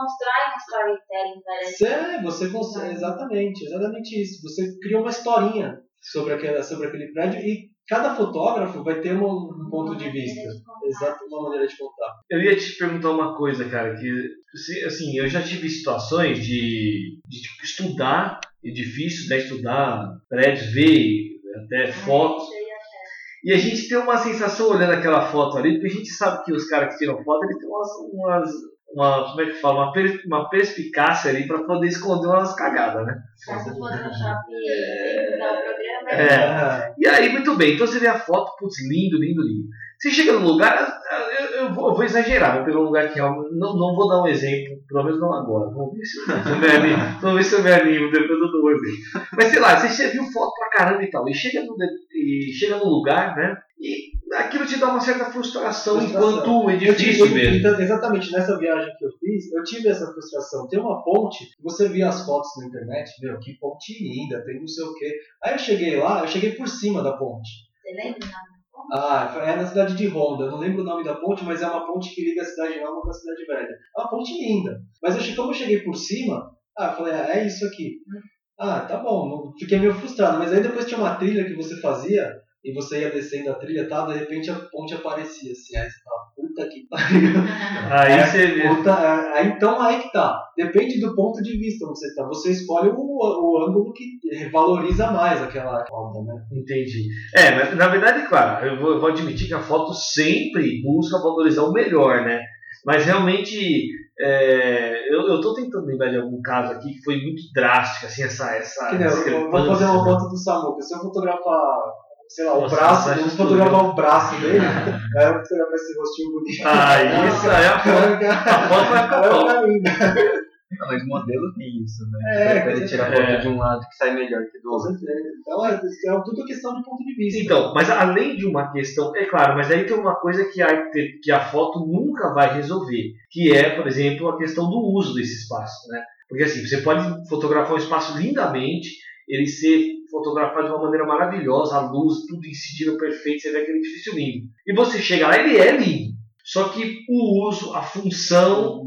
Constrói um storytelling, parece. Você, é, você consegue, exatamente, exatamente isso. Você cria uma historinha sobre aquele, sobre aquele prédio e cada fotógrafo vai ter um, um ponto de vista. Exato, uma maneira de contar. Eu ia te perguntar uma coisa, cara, que se- assim, eu já tive situações de, de tipo, estudar edifícios, né, estudar prédios, ver até fotos, e a gente tem uma sensação olhando aquela foto ali, porque a gente sabe que os caras que tiram foto, eles têm umas, umas uma, como é que fala, uma, per- uma perspicácia ali para poder esconder umas cagadas, né? Como o Photoshop sem usar o programa. É. Ah, E aí, muito bem. Então você vê a foto, putz, lindo, lindo, lindo. Você chega no lugar, eu, eu vou, eu vou exagerar, vou pegar um lugar que. Não, não vou dar um exemplo, pelo menos não agora. Vamos ver se eu, me animo. Vamos ver se eu me animo, depois eu dou um exemplo. Mas sei lá, você viu foto pra caramba e tal. E chega no, e chega no lugar, né? E aquilo te dá uma certa frustração, Frustração. enquanto edifício tive, mesmo. então, exatamente nessa viagem que eu fiz, eu tive essa frustração. Tem uma ponte, você via as fotos na internet, meu, que ponte linda, tem não sei o quê. Aí eu cheguei lá, eu cheguei por cima da ponte. Você lembra? Ah, é na cidade de Honda. Eu não lembro o nome da ponte, mas é uma ponte que liga a cidade nova com a cidade velha. É uma ponte linda. Mas eu, como eu cheguei por cima, ah, eu falei, ah, é isso aqui. Ah, tá bom. Fiquei meio frustrado. Mas aí depois tinha uma trilha que você fazia e você ia descendo a trilha e tal, de repente a ponte aparecia assim. Aí você fala, puta que pariu. [LAUGHS] Aí É, você vê. Puta, é, aí, então aí que tá. Depende do ponto de vista onde você está. Você escolhe o, o ângulo que valoriza mais aquela foto, né? Entendi. É, mas na verdade, claro, eu vou, eu vou admitir que a foto sempre busca valorizar o melhor, né? Mas realmente, é, eu, eu tô tentando lembrar de algum caso aqui que foi muito drástico, assim, essa, essa Que eu vou fazer uma foto do Samuca. Se eu fotografar, sei lá, o Nossa, braço, vamos fotografar o braço dele, aí eu vou fotografar esse rostinho bonito. Ah, isso aí é a foto. A foto vai ficar. Vai linda. Não, mas modelo tem isso, né? É, Pra ele tirar é. foto de um lado que sai melhor que do outro. Então é, é tudo questão de ponto de vista. Então, mas além de uma questão, é claro, mas aí tem uma coisa que a, que a foto nunca vai resolver, que é, por exemplo, a questão do uso desse espaço, né? Porque assim, você pode fotografar um espaço lindamente, ele ser fotografado de uma maneira maravilhosa, a luz, tudo incidindo perfeito, você vê aquele edifício lindo. E você chega lá, ele é lindo. Só que o uso, a função,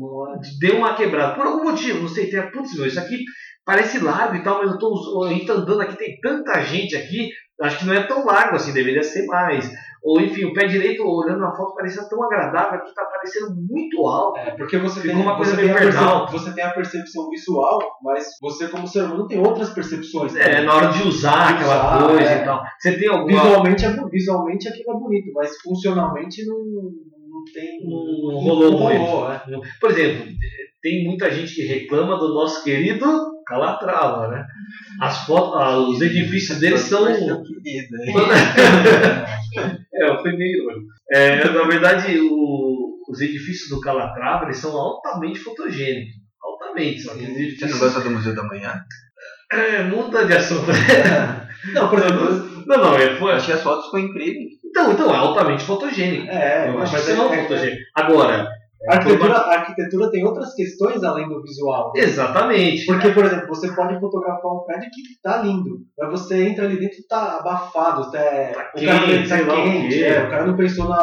deu uma quebrada. Por algum motivo, não sei, tem, putz, meu, isso aqui parece largo e tal, mas eu tô, a gente tá andando aqui, tem tanta gente aqui, acho que não é tão largo assim, deveria ser mais. Ou enfim, o pé direito, olhando na foto, parecia tão agradável, aqui tá parecendo muito alto. É, porque você Ficou tem, uma coisa você, tem você tem a percepção visual, mas você como ser humano tem outras percepções. É, na hora de usar De aquela usar, coisa é. e tal. Você tem alguma. Visualmente, é, visualmente aquilo é bonito, mas funcionalmente não, não tem. Não rolou muito. rolou, é. Por exemplo, tem muita gente que reclama do nosso querido Calatrava, né? As fotos, ah, os edifícios deles são. [LAUGHS] [LAUGHS] né? É, foi. É, na verdade, o- os edifícios do Calatrava eles são altamente fotogênicos. Altamente. Aqueles Você não edifícios. gosta do Museu da Manhã? É, muda de assunto. [LAUGHS] Não, por exemplo. Não, não, é, foi, achei as fotos ficam incríveis. então, então, é altamente fotogênico. É, Eu acho que isso não é é- fotogênico. Agora, a, arquitetura, a arquitetura tem outras questões além do visual. exatamente. Porque, por exemplo, você pode fotografar um prédio que tá lindo, mas você entra ali dentro e tá abafado, tá, Tá o cara quente, tá lá o quente, quê. é, o cara não pensou no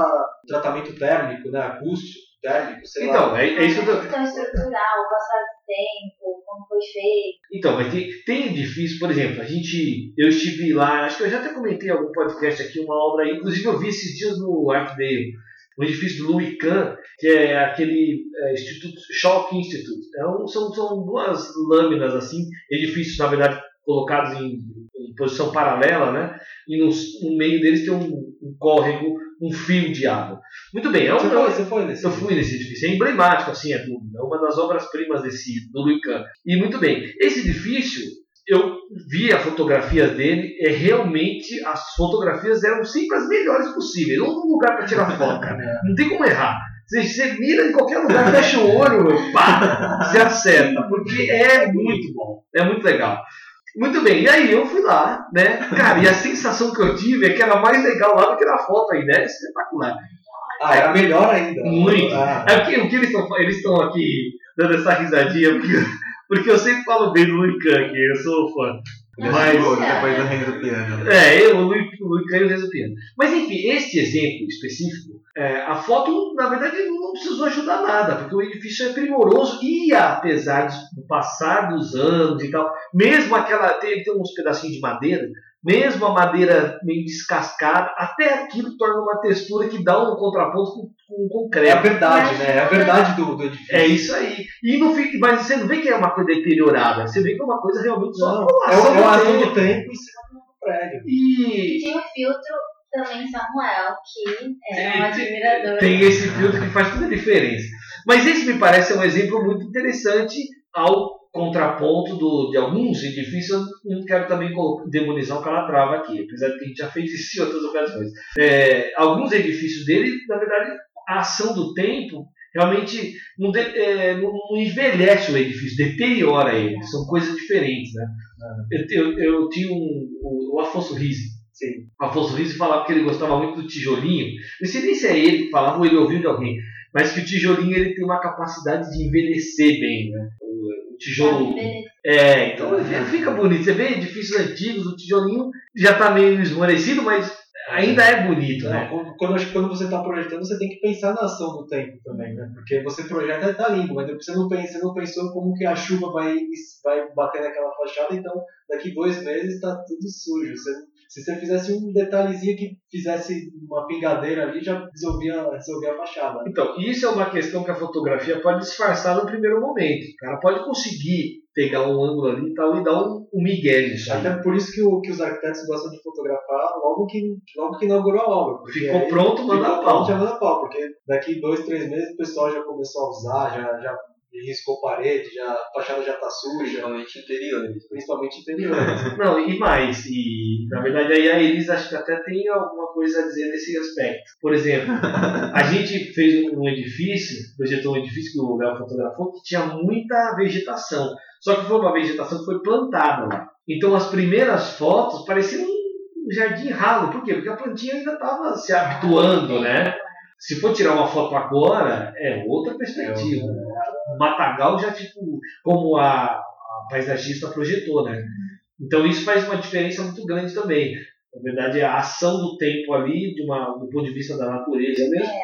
tratamento térmico, né, acústico, térmico, sei lá. Então, é, é isso que eu tô. questão estrutural, passar de tempo, como foi feito. Então, mas tem, tem edifícios, por exemplo, a gente. Eu estive lá, acho que eu já até comentei em algum podcast aqui, uma obra inclusive eu vi esses dias no Arcdale, um edifício do Louis Kahn, que é aquele é, Instituto, Schalke Institute. É são, são duas lâminas, assim, edifícios, na verdade, colocados em, em posição paralela, né? E no, no, meio deles tem um, um, córrego, um fio de água. Muito bem, é um, você, foi, você foi nesse Eu fui nesse edifício, é emblemático, assim, é, do, é uma das obras-primas desse do Louis Kahn. E muito bem, esse edifício eu vi as fotografias dele, é realmente as fotografias eram sempre as melhores possíveis. Não um lugar para tirar foto, cara. Não tem como errar. Você, você mira em qualquer lugar, fecha o olho, pá, você acerta, porque é muito bom, é muito legal. Muito bem, e aí eu fui lá, né? Cara, e a sensação que eu tive é que era mais legal lá do que na foto, a ideia é espetacular. Ah, era melhor ainda. Muito. Ah. É porque o que eles estão eles estão aqui dando essa risadinha, porque porque eu sempre falo bem do Luican aqui, eu sou fã. Mas, depois do Renzo Piano. É, eu, o Luican e o Renzo Piano. Mas enfim, este exemplo específico, é, a foto, na verdade, não precisou ajudar nada, porque o edifício é primoroso e, apesar do passar dos anos e tal, mesmo aquela. Tem, tem uns pedacinhos de madeira, mesmo a madeira meio descascada, até aquilo torna uma textura que dá um contraponto com, com concreto. É a verdade, né? É a verdade do, do edifício. É isso aí. E não fica, mas você não vê que é uma coisa deteriorada, você vê que é uma coisa realmente só não, é, é uma ação do tempo em cima do prédio. E... e tem o filtro também Samuel, que é um admirador. Tem esse filtro que faz toda a diferença. Mas esse me parece um exemplo muito interessante ao contraponto do, de alguns edifícios, eu não quero também demonizar o Calatrava aqui, apesar de que a gente já fez isso em outras ocasiões. É, alguns edifícios dele, na verdade, a ação do tempo realmente não, de, é, não, envelhece o edifício, deteriora ele, são coisas diferentes. Né? Eu, eu, eu tinha um, o, Afonso Rizzi, Sim. O Afonso Rizzi falava que ele gostava muito do tijolinho. Não sei nem se é ele que falava ou ele ouviu de alguém, mas que o tijolinho ele tem uma capacidade de envelhecer bem. Né? Tijolo. É, então fica bonito. Você vê edifícios antigos, o tijolinho já está meio esmorecido, mas ainda é bonito, né? Quando, quando, quando você está projetando, você tem que pensar na ação do tempo também, né? Porque você projeta está lindo, mas você não, pensa, você não pensou como que a chuva vai, vai bater naquela fachada, então daqui dois meses está tudo sujo. Você se você fizesse um detalhezinho que fizesse uma pingadeira ali, já resolvia, resolvia a fachada. Então, isso é uma questão que a fotografia pode disfarçar no primeiro momento. O cara pode conseguir pegar um ângulo ali e tal e dar um, um migué nisso. Até por isso que, o, que os arquitetos gostam de fotografar logo que, logo que inaugurou a obra. Ficou pronto, manda ficou pau. Pronto, já manda pau, porque daqui dois, três meses o pessoal já começou a usar, já, já riscou parede, já, a fachada já está suja. Principalmente interiores. Principalmente interiores. Não, e mais, e na verdade aí a Elis acho que até tem alguma coisa a dizer nesse aspecto. Por exemplo, [LAUGHS] a gente fez um edifício, projetou um edifício que o Léo fotografou, que tinha muita vegetação. Só que foi uma vegetação que foi plantada lá. Então as primeiras fotos pareciam um jardim ralo. Por quê? Porque a plantinha ainda estava se habituando, né? Se for tirar uma foto agora, é outra perspectiva. É, o matagal já, tipo, como a, a paisagista projetou, né? Então isso faz uma diferença muito grande também. Na verdade, a ação do tempo ali, de uma, do ponto de vista da natureza mesmo. É,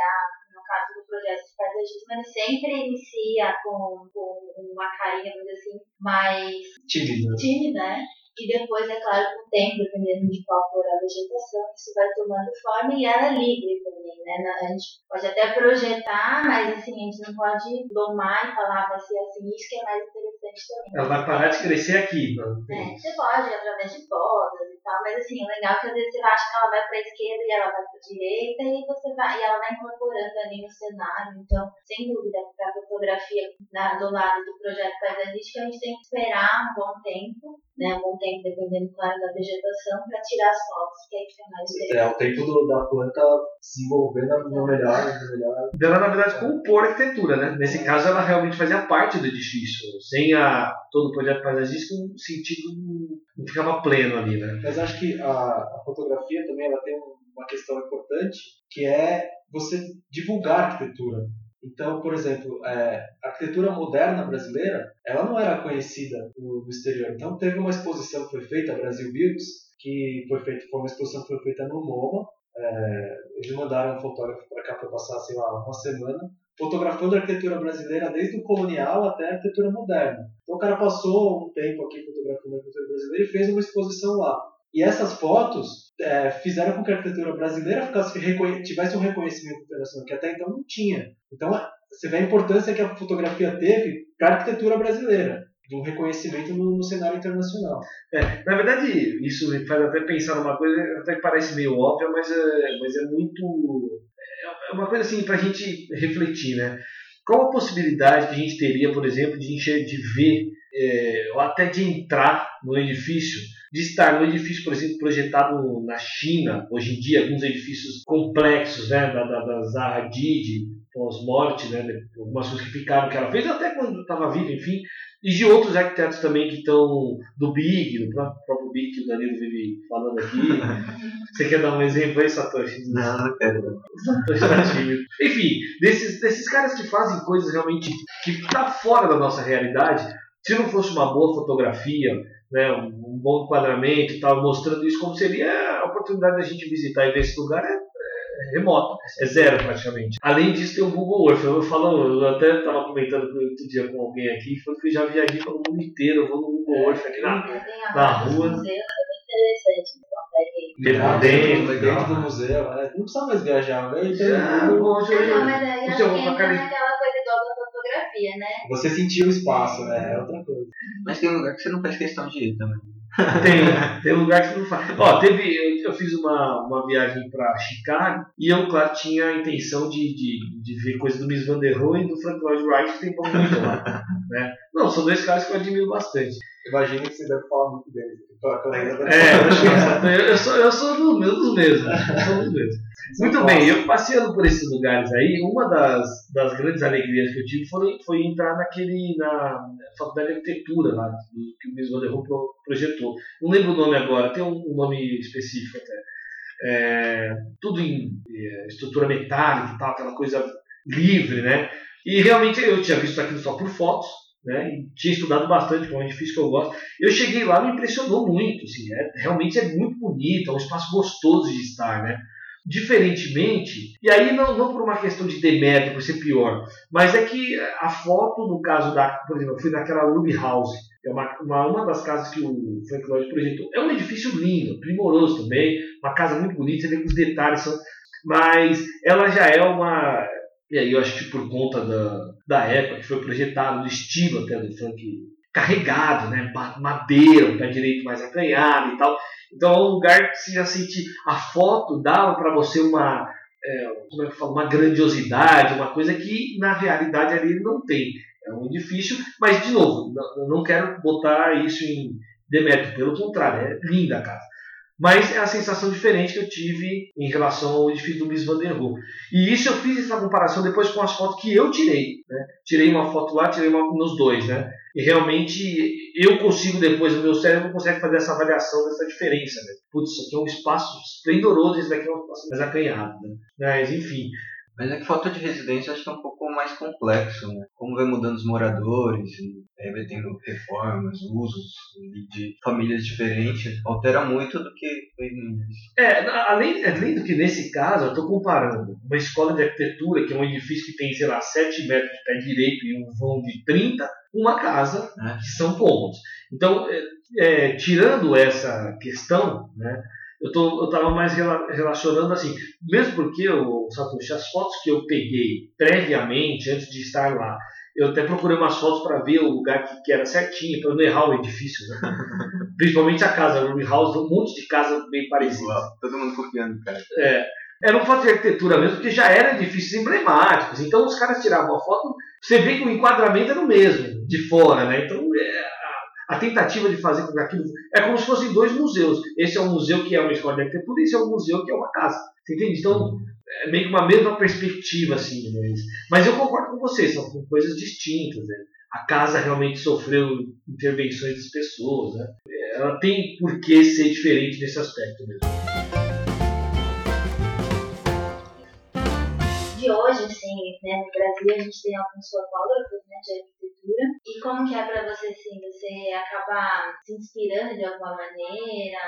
no caso do projeto de paisagismo, ele sempre inicia com, com uma carinha, vamos dizer assim, mais tímida. tímida, né? E depois, é claro, com o tempo, dependendo de qual for a vegetação, isso vai tomando forma e ela é livre também, né? A gente pode até projetar, mas assim, a gente não pode domar e falar, vai ser assim, isso que é mais interessante também. Ela vai parar de crescer aqui. Não? É, você pode, através de podas e tal, mas assim, o legal é que às vezes você acha que ela vai para a esquerda e ela vai para a direita e você vai, e ela vai incorporando ali no cenário. Então, sem dúvida, para a fotografia na, do lado do projeto paisagístico, a gente tem que esperar um bom tempo né, um bom tempo, dependendo, claro, da vegetação, para tirar as fotos, que aí fica mais É, o tempo do, da planta desenvolvendo no melhor, no melhor. Ela, na verdade, compor a arquitetura, né? Nesse caso, ela realmente fazia parte do edifício. Sem a, todo o projeto paisagístico, o sentido não ficava pleno ali, né? Mas acho que a, a fotografia também ela tem uma questão importante, que é você divulgar a arquitetura. Então, por exemplo, é, a arquitetura moderna brasileira, ela não era conhecida no, no, exterior. Então, teve uma exposição que foi feita, Brasil Builds, que foi feita, foi uma exposição que foi feita no MoMA. É, eles mandaram um fotógrafo para cá para passar, sei lá, uma semana, fotografando a arquitetura brasileira desde o colonial até a arquitetura moderna. Então, o cara passou um tempo aqui fotografando a arquitetura brasileira e fez uma exposição lá. E essas fotos é, fizeram com que a arquitetura brasileira ficasse, tivesse um reconhecimento internacional, que até então não tinha. Então, você vê a importância que a fotografia teve para a arquitetura brasileira, de um reconhecimento no, no, cenário internacional. É, na verdade, isso me faz até pensar numa coisa, até que parece meio óbvia, mas é, mas é muito. É uma coisa assim para a gente refletir, né? Qual a possibilidade que a gente teria, por exemplo, de, encher, de ver, é, ou até de entrar no edifício, de estar no edifício, por exemplo, projetado na China, hoje em dia, alguns edifícios complexos, né, da, da, da Zaha Hadid, pós-morte, né, algumas coisas que ficaram que ela fez, até quando estava viva, enfim, e de outros arquitetos também que estão do Big, do próprio Big que o Danilo vive falando aqui. [LAUGHS] Você quer dar um exemplo aí, Satoshi? Não, não quero. Satoshi tá tímido. Enfim, desses, desses caras que fazem coisas realmente que está fora da nossa realidade, se não fosse uma boa fotografia, né, um bom enquadramento e tal, mostrando isso como seria a oportunidade da gente visitar e ver esse lugar é remota, é zero praticamente. Além disso, tem o Google Earth. Eu, falo, eu até estava comentando outro dia com alguém aqui, falou que eu já viajei pelo mundo inteiro, eu vou no Google Earth aqui na, na rua. interessante, Dentro, dentro, dentro do museu, né? não precisa mais viajar, né? Então, ah, bom, eu, eu, não, mas aí acho que entra naquela coisa igual da fotografia, né? Você sentiu o espaço, né? É outra coisa. Mas tem um lugar que você não faz questão de ir também. Tem, tem lugar que não faz. Ó, teve, eu fiz uma, uma viagem para Chicago e eu, claro, tinha a intenção de, de, de ver coisa do Miss Van der Rohe e do Frank Lloyd Wright, que tem muito lá. [LAUGHS] Né? Não, são dois caras que eu admiro bastante. Imagina que você deve falar muito deles. É, eu sou, eu sou do, dos mesmos. Sou dos mesmos. Muito bem, eu passeando por esses lugares aí, uma das, das grandes alegrias que eu tive foi, foi entrar naquele, na faculdade de arquitetura lá, que o der Rohe projetou. Não lembro o nome agora, tem um, um nome específico até. É, tudo em é, estrutura metálica e tal, aquela coisa livre, né? E realmente eu tinha visto aquilo só por fotos, né? E tinha estudado bastante, que é um edifício que eu gosto. Eu cheguei lá me impressionou muito, assim, é, realmente é muito bonito, é um espaço gostoso de estar, né? Diferentemente, e aí não, não por uma questão de demérito, por ser pior, mas é que a foto, no caso da, por exemplo, eu fui naquela Ruby House, é uma, uma, uma das casas que o Frank Lloyd projetou. É um edifício lindo, primoroso também, uma casa muito bonita, você vê que os detalhes são. Mas ela já é uma. E aí eu acho que por conta da, da época que foi projetado, do estilo até do Frank carregado, né? Madeira, o pé direito mais acanhado e tal. Então é um lugar que você já sente a foto dava para você uma é, como é que fala, uma grandiosidade, uma coisa que na realidade ali não tem. É um edifício, mas de novo, não, não quero botar isso em demérito, pelo contrário, é linda a casa. Mas é a sensação diferente que eu tive em relação ao edifício do Miss Van der Rohe. E isso eu fiz essa comparação depois com as fotos que eu tirei. Né? Tirei uma foto lá, tirei uma nos dois. Né? E realmente eu consigo depois, o meu cérebro consegue fazer essa avaliação dessa diferença. Né? Putz, isso aqui é um espaço esplendoroso, isso daqui é um espaço mais acanhado. Né? Mas enfim, mas é que falta de residência acho que é um pouco mais complexo, né? Como vai mudando os moradores, e vai tendo reformas, usos de famílias diferentes, altera muito do que foi no início. É, além, além do que nesse caso, eu estou comparando uma escola de arquitetura, que é um edifício que tem, sei lá, 7 metros de pé direito e um vão de 30, uma casa, é. que são cômodos. Então, é, é, tirando essa questão, né? Eu tô, eu estava mais relacionando assim, mesmo porque o Satoshi, as fotos que eu peguei previamente, antes de estar lá, eu até procurei umas fotos para ver o lugar que, que era certinho, para não errar o edifício, né? [LAUGHS] Principalmente a casa, o House, um monte de casa bem parecida. Todo mundo copiando, cara. É. Era um foto de arquitetura mesmo, porque já eram edifícios emblemáticos. Então os caras tiravam a foto, você vê que o enquadramento era o mesmo, de fora, né? Então é, a tentativa de fazer com que aquilo. É como se fossem dois museus. Esse é um museu que é uma escola de arquitetura esse é um museu que é uma casa. Você entende? Então, é meio que uma mesma perspectiva, assim. Mas, mas eu concordo com você, são coisas distintas. Né? A casa realmente sofreu intervenções das pessoas. Né? Ela tem por que ser diferente nesse aspecto mesmo. Hoje, assim, né, no Brasil a gente tem alguns fotógrafos né, de arquitetura. E como que é para você, assim, você acaba se inspirando de alguma maneira?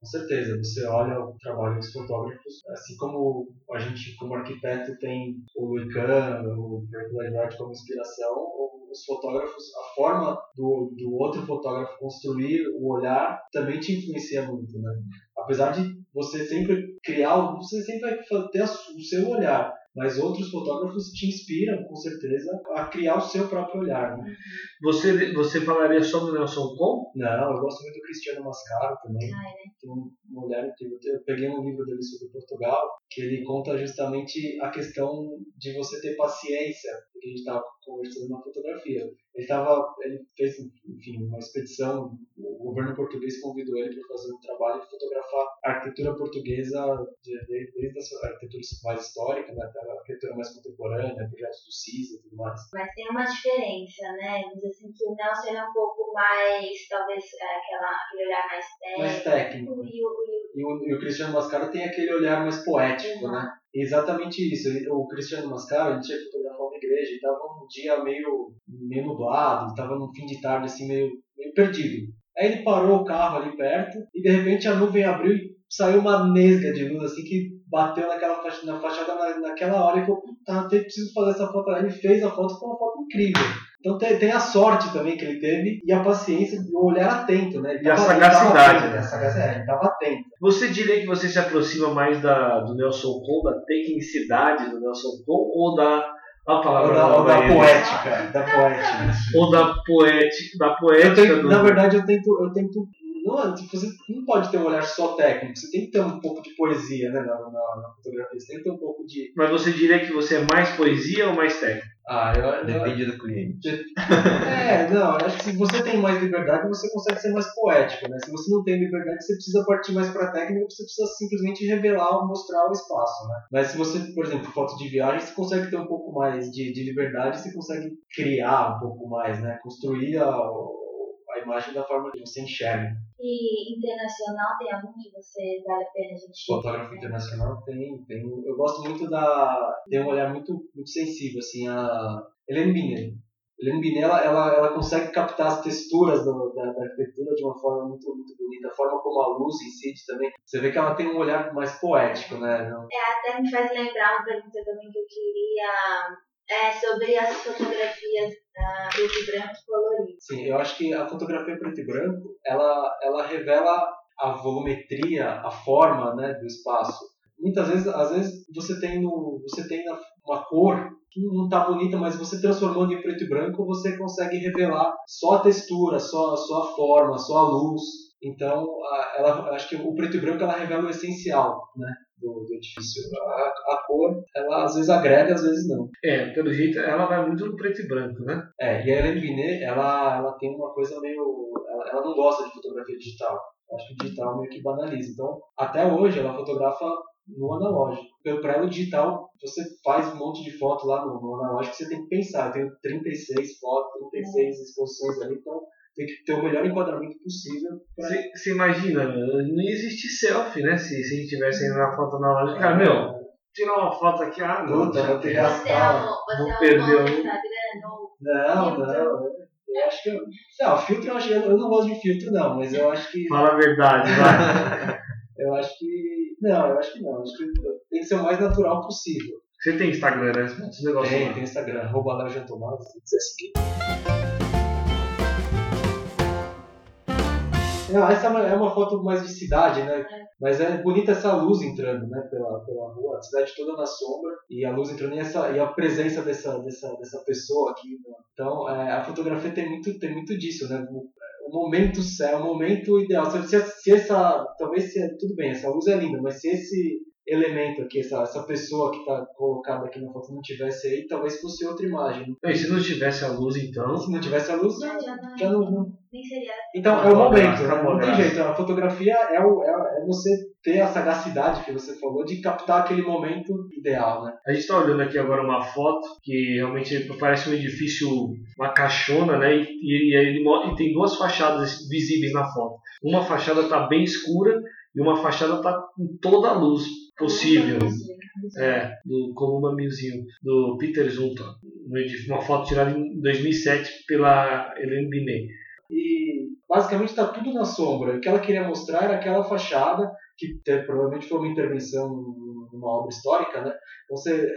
Com certeza, você olha o trabalho dos fotógrafos, assim como a gente, como arquiteto, tem o Luican, o Wright como inspiração, os fotógrafos, a forma do, do outro fotógrafo construir o olhar também te influencia muito, né? Apesar de você sempre criar, você sempre vai ter o seu olhar, mas outros fotógrafos te inspiram, com certeza, a criar o seu próprio olhar. Né? Você, você falaria sobre o Nelson Con? Não, eu gosto muito do Cristiano Mascaro também. Ai, né? Tem uma mulher que eu peguei um livro dele sobre Portugal, que ele conta justamente a questão de você ter paciência, porque a gente estava conversando na fotografia. Ele tava, ele fez, enfim, uma expedição, o governo português convidou ele para fazer um trabalho de fotografar a arquitetura portuguesa desde, desde a arquitetura mais histórica, né, a arquitetura mais contemporânea, projetos do CISA e tudo mais. Mas tem uma diferença, né? Diz assim que o Nelson é um pouco mais, talvez, é, aquela, aquele olhar mais técnico. Mais técnico. E o, e o e o, Cristiano Mascaro tem aquele olhar mais poético, Uhum. né? Exatamente isso. O Cristiano Mascaro, ele tinha que uma igreja, e estava um dia meio, meio nublado, estava num fim de tarde assim meio, meio perdido. Aí ele parou o carro ali perto e de repente a nuvem abriu e saiu uma nesga de luz assim que bateu naquela faixa, na fachada na, naquela hora que eu puta, preciso fazer essa foto. Ele fez a foto com uma foto incrível. Então tem, tem a sorte também que ele teve e a paciência, o olhar atento, né? Ele E a tava- ele sagacidade, tava atento, né? A sagacidade, ele estava atento. Você diria que você se aproxima mais da, do Nelson Con, da tecnicidade do Nelson Con, ou da. A palavra Ou da, ou da aí, poética, da poética. Ou da poética. Da poética tenho- do- na verdade, eu tento, eu tento não, tipo, você não pode ter um olhar só técnico, você tem que ter um pouco de poesia né, na, na, na fotografia, você tem que ter um pouco de. Mas você diria que você é mais poesia ou mais técnico? Ah, eu, eu, Depende do cliente. [LAUGHS] É, não, eu acho que se você tem mais liberdade, você consegue ser mais poético, né? Se você não tem liberdade, você precisa partir mais para técnica, você precisa simplesmente revelar ou mostrar o espaço, né? Mas se você, por exemplo, foto de viagem, você consegue ter um pouco mais de, de liberdade, você consegue criar um pouco mais, né? Construir a imagem da forma que você enxerga. E internacional tem algum que você vale a pena a gente. Fotógrafo internacional tem, tem. Eu gosto muito da. Tem um olhar muito, muito sensível, assim, a Helene Binet. Helene Binet, ela, ela, ela consegue captar as texturas do, da, da arquitetura de uma forma muito, muito bonita. A forma como a luz incide também. Você vê que ela tem um olhar mais poético, né? Não- Até me faz lembrar uma pergunta também que eu queria. É sobre as fotografias preto e branco colorido. Sim, eu acho que a fotografia preto e branco, ela, ela revela a volumetria, a forma né, do espaço. Muitas vezes, às vezes você tem, no, você tem uma cor que não está bonita, mas você transformando em preto e branco, você consegue revelar só a textura, só, só a forma, só a luz. Então, ela, acho que o preto e branco ela revela o essencial né, do, do edifício. A, a cor, ela às vezes agrega, às vezes não. É, pelo jeito ela vai muito no preto e branco, né? É, e a Helene Binet, ela, ela tem uma coisa meio. Ela, ela não gosta de fotografia digital. Acho que o digital meio que banaliza. Então, até hoje, ela fotografa no analógico. Para ela, o digital, você faz um monte de foto lá no, no analógico, você tem que pensar. Eu tenho 36 fotos, 36 exposições ali, então tem que ter o melhor enquadramento possível. pra- imagina, não ia existir selfie, né? Se, se a gente tivesse indo na foto analógica. Cara, meu, tirar uma foto aqui, ah, não. Puta, vou ter é gastar. Vou é perder um. Não. Não. Eu acho que. Eu, não, filtro eu acho que. Eu não gosto de filtro, não, mas eu acho que. Fala a verdade, vai. [LAUGHS] Eu acho que. Não, eu acho que não. Acho que tem que ser o mais natural possível. Você tem Instagram, né? Esse negócio Tem, tem Instagram, arroba Léo Jean Tomás, se quiser seguir. Não, essa é uma, é uma foto mais de cidade, né? Mas é bonita essa luz entrando, né? Pela, pela rua, a cidade toda na sombra e a luz entrando e, essa, e a presença dessa, dessa, dessa pessoa aqui. né? Então, é, a fotografia tem muito, tem muito disso, né? O, o momento certo, o momento ideal. Se, se, se essa, talvez se, tudo bem, essa luz é linda, mas se esse elemento aqui, essa, essa pessoa que está colocada aqui na foto não tivesse aí, talvez fosse outra imagem. E se não tivesse a luz, então. Se não tivesse a luz, Já, já não, já não, não- nem seria. Então, é o momento, né? não tem jeito. A fotografia é, o, é, é você ter a sagacidade que você falou de captar aquele momento ideal, né? A gente está olhando aqui agora uma foto que realmente parece um edifício, uma caixona, né? E, e, e ele e tem duas fachadas visíveis na foto. Uma fachada está bem escura E uma fachada está com toda a luz possível. É, do Columba Museum, do Peter Zumthor. Uma foto tirada em 2007 pela Helene Binet. E basicamente está tudo na sombra. O que ela queria mostrar era aquela fachada, que provavelmente foi uma intervenção numa obra histórica, né? Você,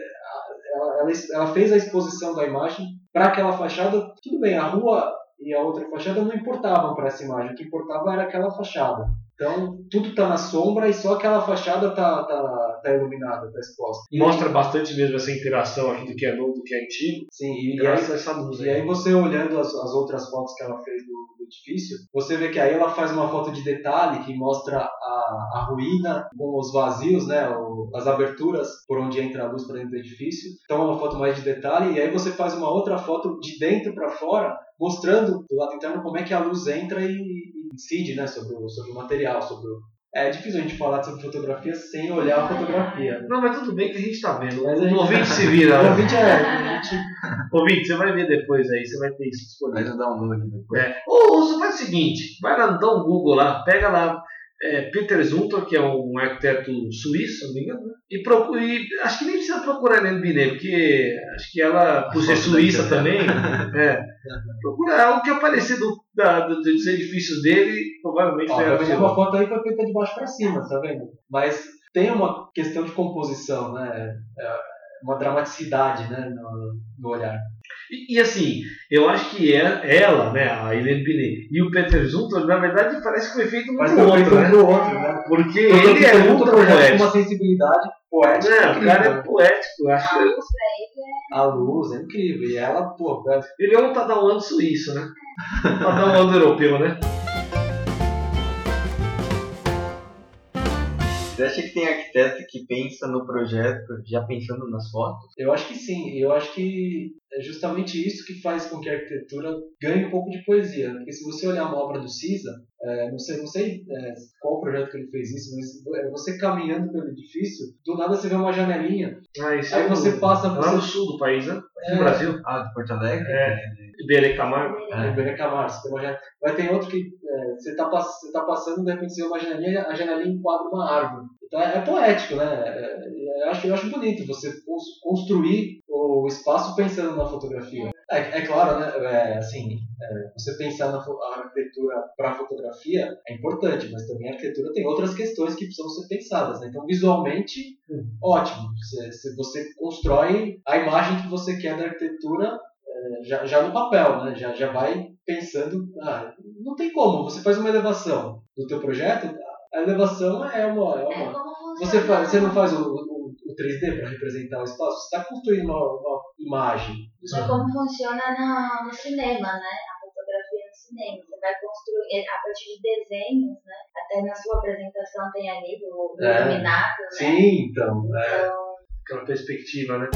ela, ela, ela fez a exposição da imagem para aquela fachada. Tudo bem, a rua e a outra fachada não importavam para essa imagem. O que importava era aquela fachada. Então, tudo está na sombra e só aquela fachada está tá, tá iluminada, está exposta. Mostra bastante mesmo essa interação aqui do que é novo, do que é antigo. Sim, e, graças aí, a essa luz. E aí você olhando as, as outras fotos que ela fez do, do, edifício, você vê que aí ela faz uma foto de detalhe que mostra a, a ruína com os vazios, né, o, as aberturas por onde entra a luz para dentro do edifício. Então é uma foto mais de detalhe e aí você faz uma outra foto de dentro para fora, mostrando do lado interno como é que a luz entra e, incide né, sobre, o, sobre o material, sobre o... É difícil a gente falar sobre fotografia sem olhar a fotografia. Não, mas tudo bem que a gente está vendo. Mas o gente... ouvinte [LAUGHS] se vira. o ouvinte é. Gente... [LAUGHS] ouvinte, você vai ver depois aí, você vai ter isso disponível. Vai dar um download depois. É. Ou, ou você faz o seguinte: vai lá, dá um Google lá, pega lá é, Peter Zumthor, que é um arquiteto suíço, se não me engano, né? e procure, acho que nem precisa procurar Helene Binet, porque acho que ela, por ser suíça também, [LAUGHS] é, procura algo que é parecido da, do, dos edifícios dele, provavelmente Ó, vai uma foto aí que foi feita de baixo para cima, tá vendo? Mas tem uma questão de composição, né? É uma dramaticidade né, no, no olhar. E, e, assim, eu acho que é, ela, né, a Helene Binet e o Peter Zumthor, na verdade, parece que foi feito um pro outro, né? outro, né? Porque ele é muito poético. Com uma sensibilidade poética. É, o cara é poético. Acho a luz pra ele é... A luz é incrível. E ela, pô... Ele é um Tadauano suíço, né? [LAUGHS] Tadauano europeu, né? Você acha que tem arquiteto que pensa no projeto já pensando nas fotos? Eu acho que sim. Eu acho que é justamente isso que faz com que a arquitetura ganhe um pouco de poesia. Porque se você olhar uma obra do Cisa, é, não sei, não sei é, qual projeto que ele fez isso, mas é, você caminhando pelo edifício, do nada você vê uma janelinha. Ah, isso aí é você no, passa. Lá você... no sul do país, né? É. No Brasil. Ah, de Porto Alegre? É. Iberê Camargo. É, Iberê Camargo. Vai ter outro que é, você está você tá passando, de repente você vê uma janelinha, a janelinha enquadra uma árvore. Então é, é poético, né? É, eu, acho, eu acho bonito você construir o espaço pensando na fotografia. É, é claro, né? É, assim, é, você pensar na arquitetura para fotografia é importante, mas também a arquitetura tem outras questões que precisam ser pensadas. Né? Então, visualmente, hum. ótimo. Você, você constrói a imagem que você quer da arquitetura é, já, já no papel, né? Já, já vai pensando, ah, não tem como. Você faz uma elevação do teu projeto, a elevação é uma, é uma você, faz, você não faz o, o, o 3D para representar o espaço, você está construindo uma, uma imagem. Isso é como funciona no, no cinema, né? A fotografia no cinema. Você vai construir a partir de desenhos, né? Até na sua apresentação tem ali o é. iluminado, né? Sim, então. É. então... Aquela perspectiva, né?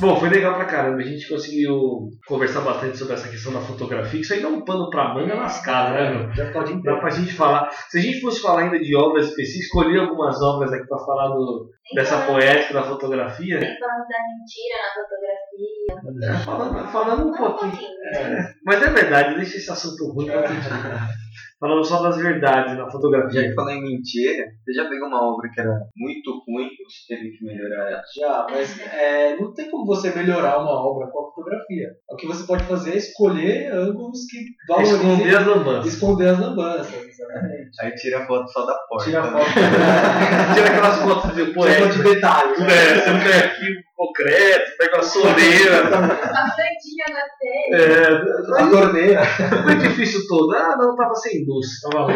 Bom, foi legal pra caramba. A gente conseguiu conversar bastante sobre essa questão da fotografia. Isso aí dá um pano pra manga lascada, né, meu? Já pode Dá pra gente falar. Se a gente fosse falar ainda de obras específicas, escolher algumas obras aqui pra falar do, dessa poética da fotografia. Nem falando da mentira na fotografia. É, falando, falando um pouquinho. É, mas é verdade, deixa esse assunto ruim pra [LAUGHS] Falando só das verdades na fotografia. Já que falou em mentira, você já pegou uma obra que era muito ruim e você teve que melhorar ela? Já, mas é, não tem como você melhorar uma obra com a fotografia. O que você pode fazer é escolher ângulos que valorizem... Esconder as lambanças. Esconder as lambanças, exatamente. Aí tira a foto só da porta. Tira a né? foto. [LAUGHS] tira aquelas fotos de poeta. de detalhes. É, você não tem arquivo concreto, pega uma soleira. [LAUGHS] A plantinha na É, a torneira. Foi difícil todo. Ah, não, tava sem luz, tava ruim.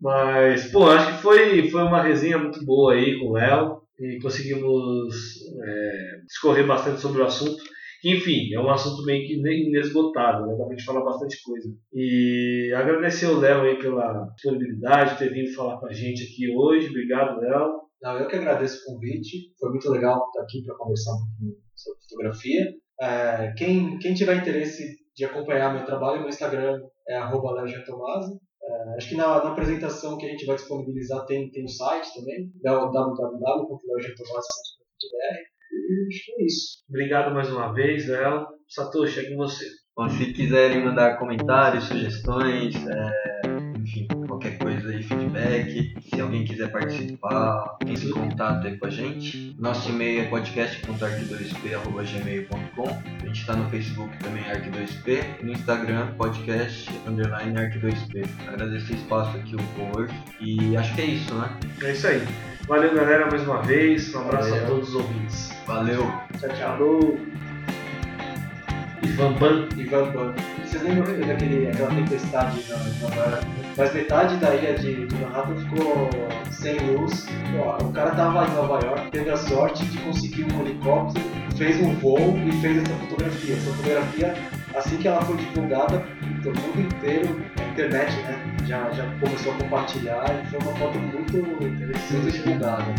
Mas, pô, acho que foi, foi uma resenha muito boa aí com o Léo e conseguimos é, discorrer bastante sobre o assunto. Enfim, é um assunto meio que inesgotável, né? dá pra gente falar bastante coisa. E agradecer o Léo aí pela disponibilidade, de ter vindo falar com a gente aqui hoje. Obrigado, Léo. Não, eu que agradeço o convite. Foi muito legal estar aqui para conversar um pouquinho sobre fotografia. É, quem, quem tiver interesse de acompanhar meu trabalho, meu Instagram é @leogetomasi. É, acho que na, na, apresentação que a gente vai disponibilizar tem, tem o site também, www.leogetomasi.com.br. E acho que é isso. Obrigado mais uma vez, Léo. Satoshi, é com você. Bom, se quiserem mandar comentários, sugestões, é, qualquer coisa aí, feedback, se alguém quiser participar, entre em contato aí com a gente. Nosso e-mail é podcast.arq2p.gmail.com A gente está no Facebook também, Arq2p, e no Instagram, podcast, underline Arq2p. Agradecer o espaço aqui, o Power, e acho que é isso, né? É isso aí. Valeu, galera, mais uma vez. Um abraço Valeu. a todos os ouvintes. Valeu! Tchau, tchau. Falou! Ivan Ban. Ivan Ban. Vocês lembram daquele, aquela tempestade na Nova York? Mas metade da ilha de, de Manhattan ficou sem luz. O cara tava em Nova York, teve a sorte de conseguir um helicóptero, fez um voo e fez essa fotografia. Essa fotografia, assim que ela foi divulgada do mundo inteiro, a internet né, já, já começou a compartilhar e foi uma foto muito, muito divulgada.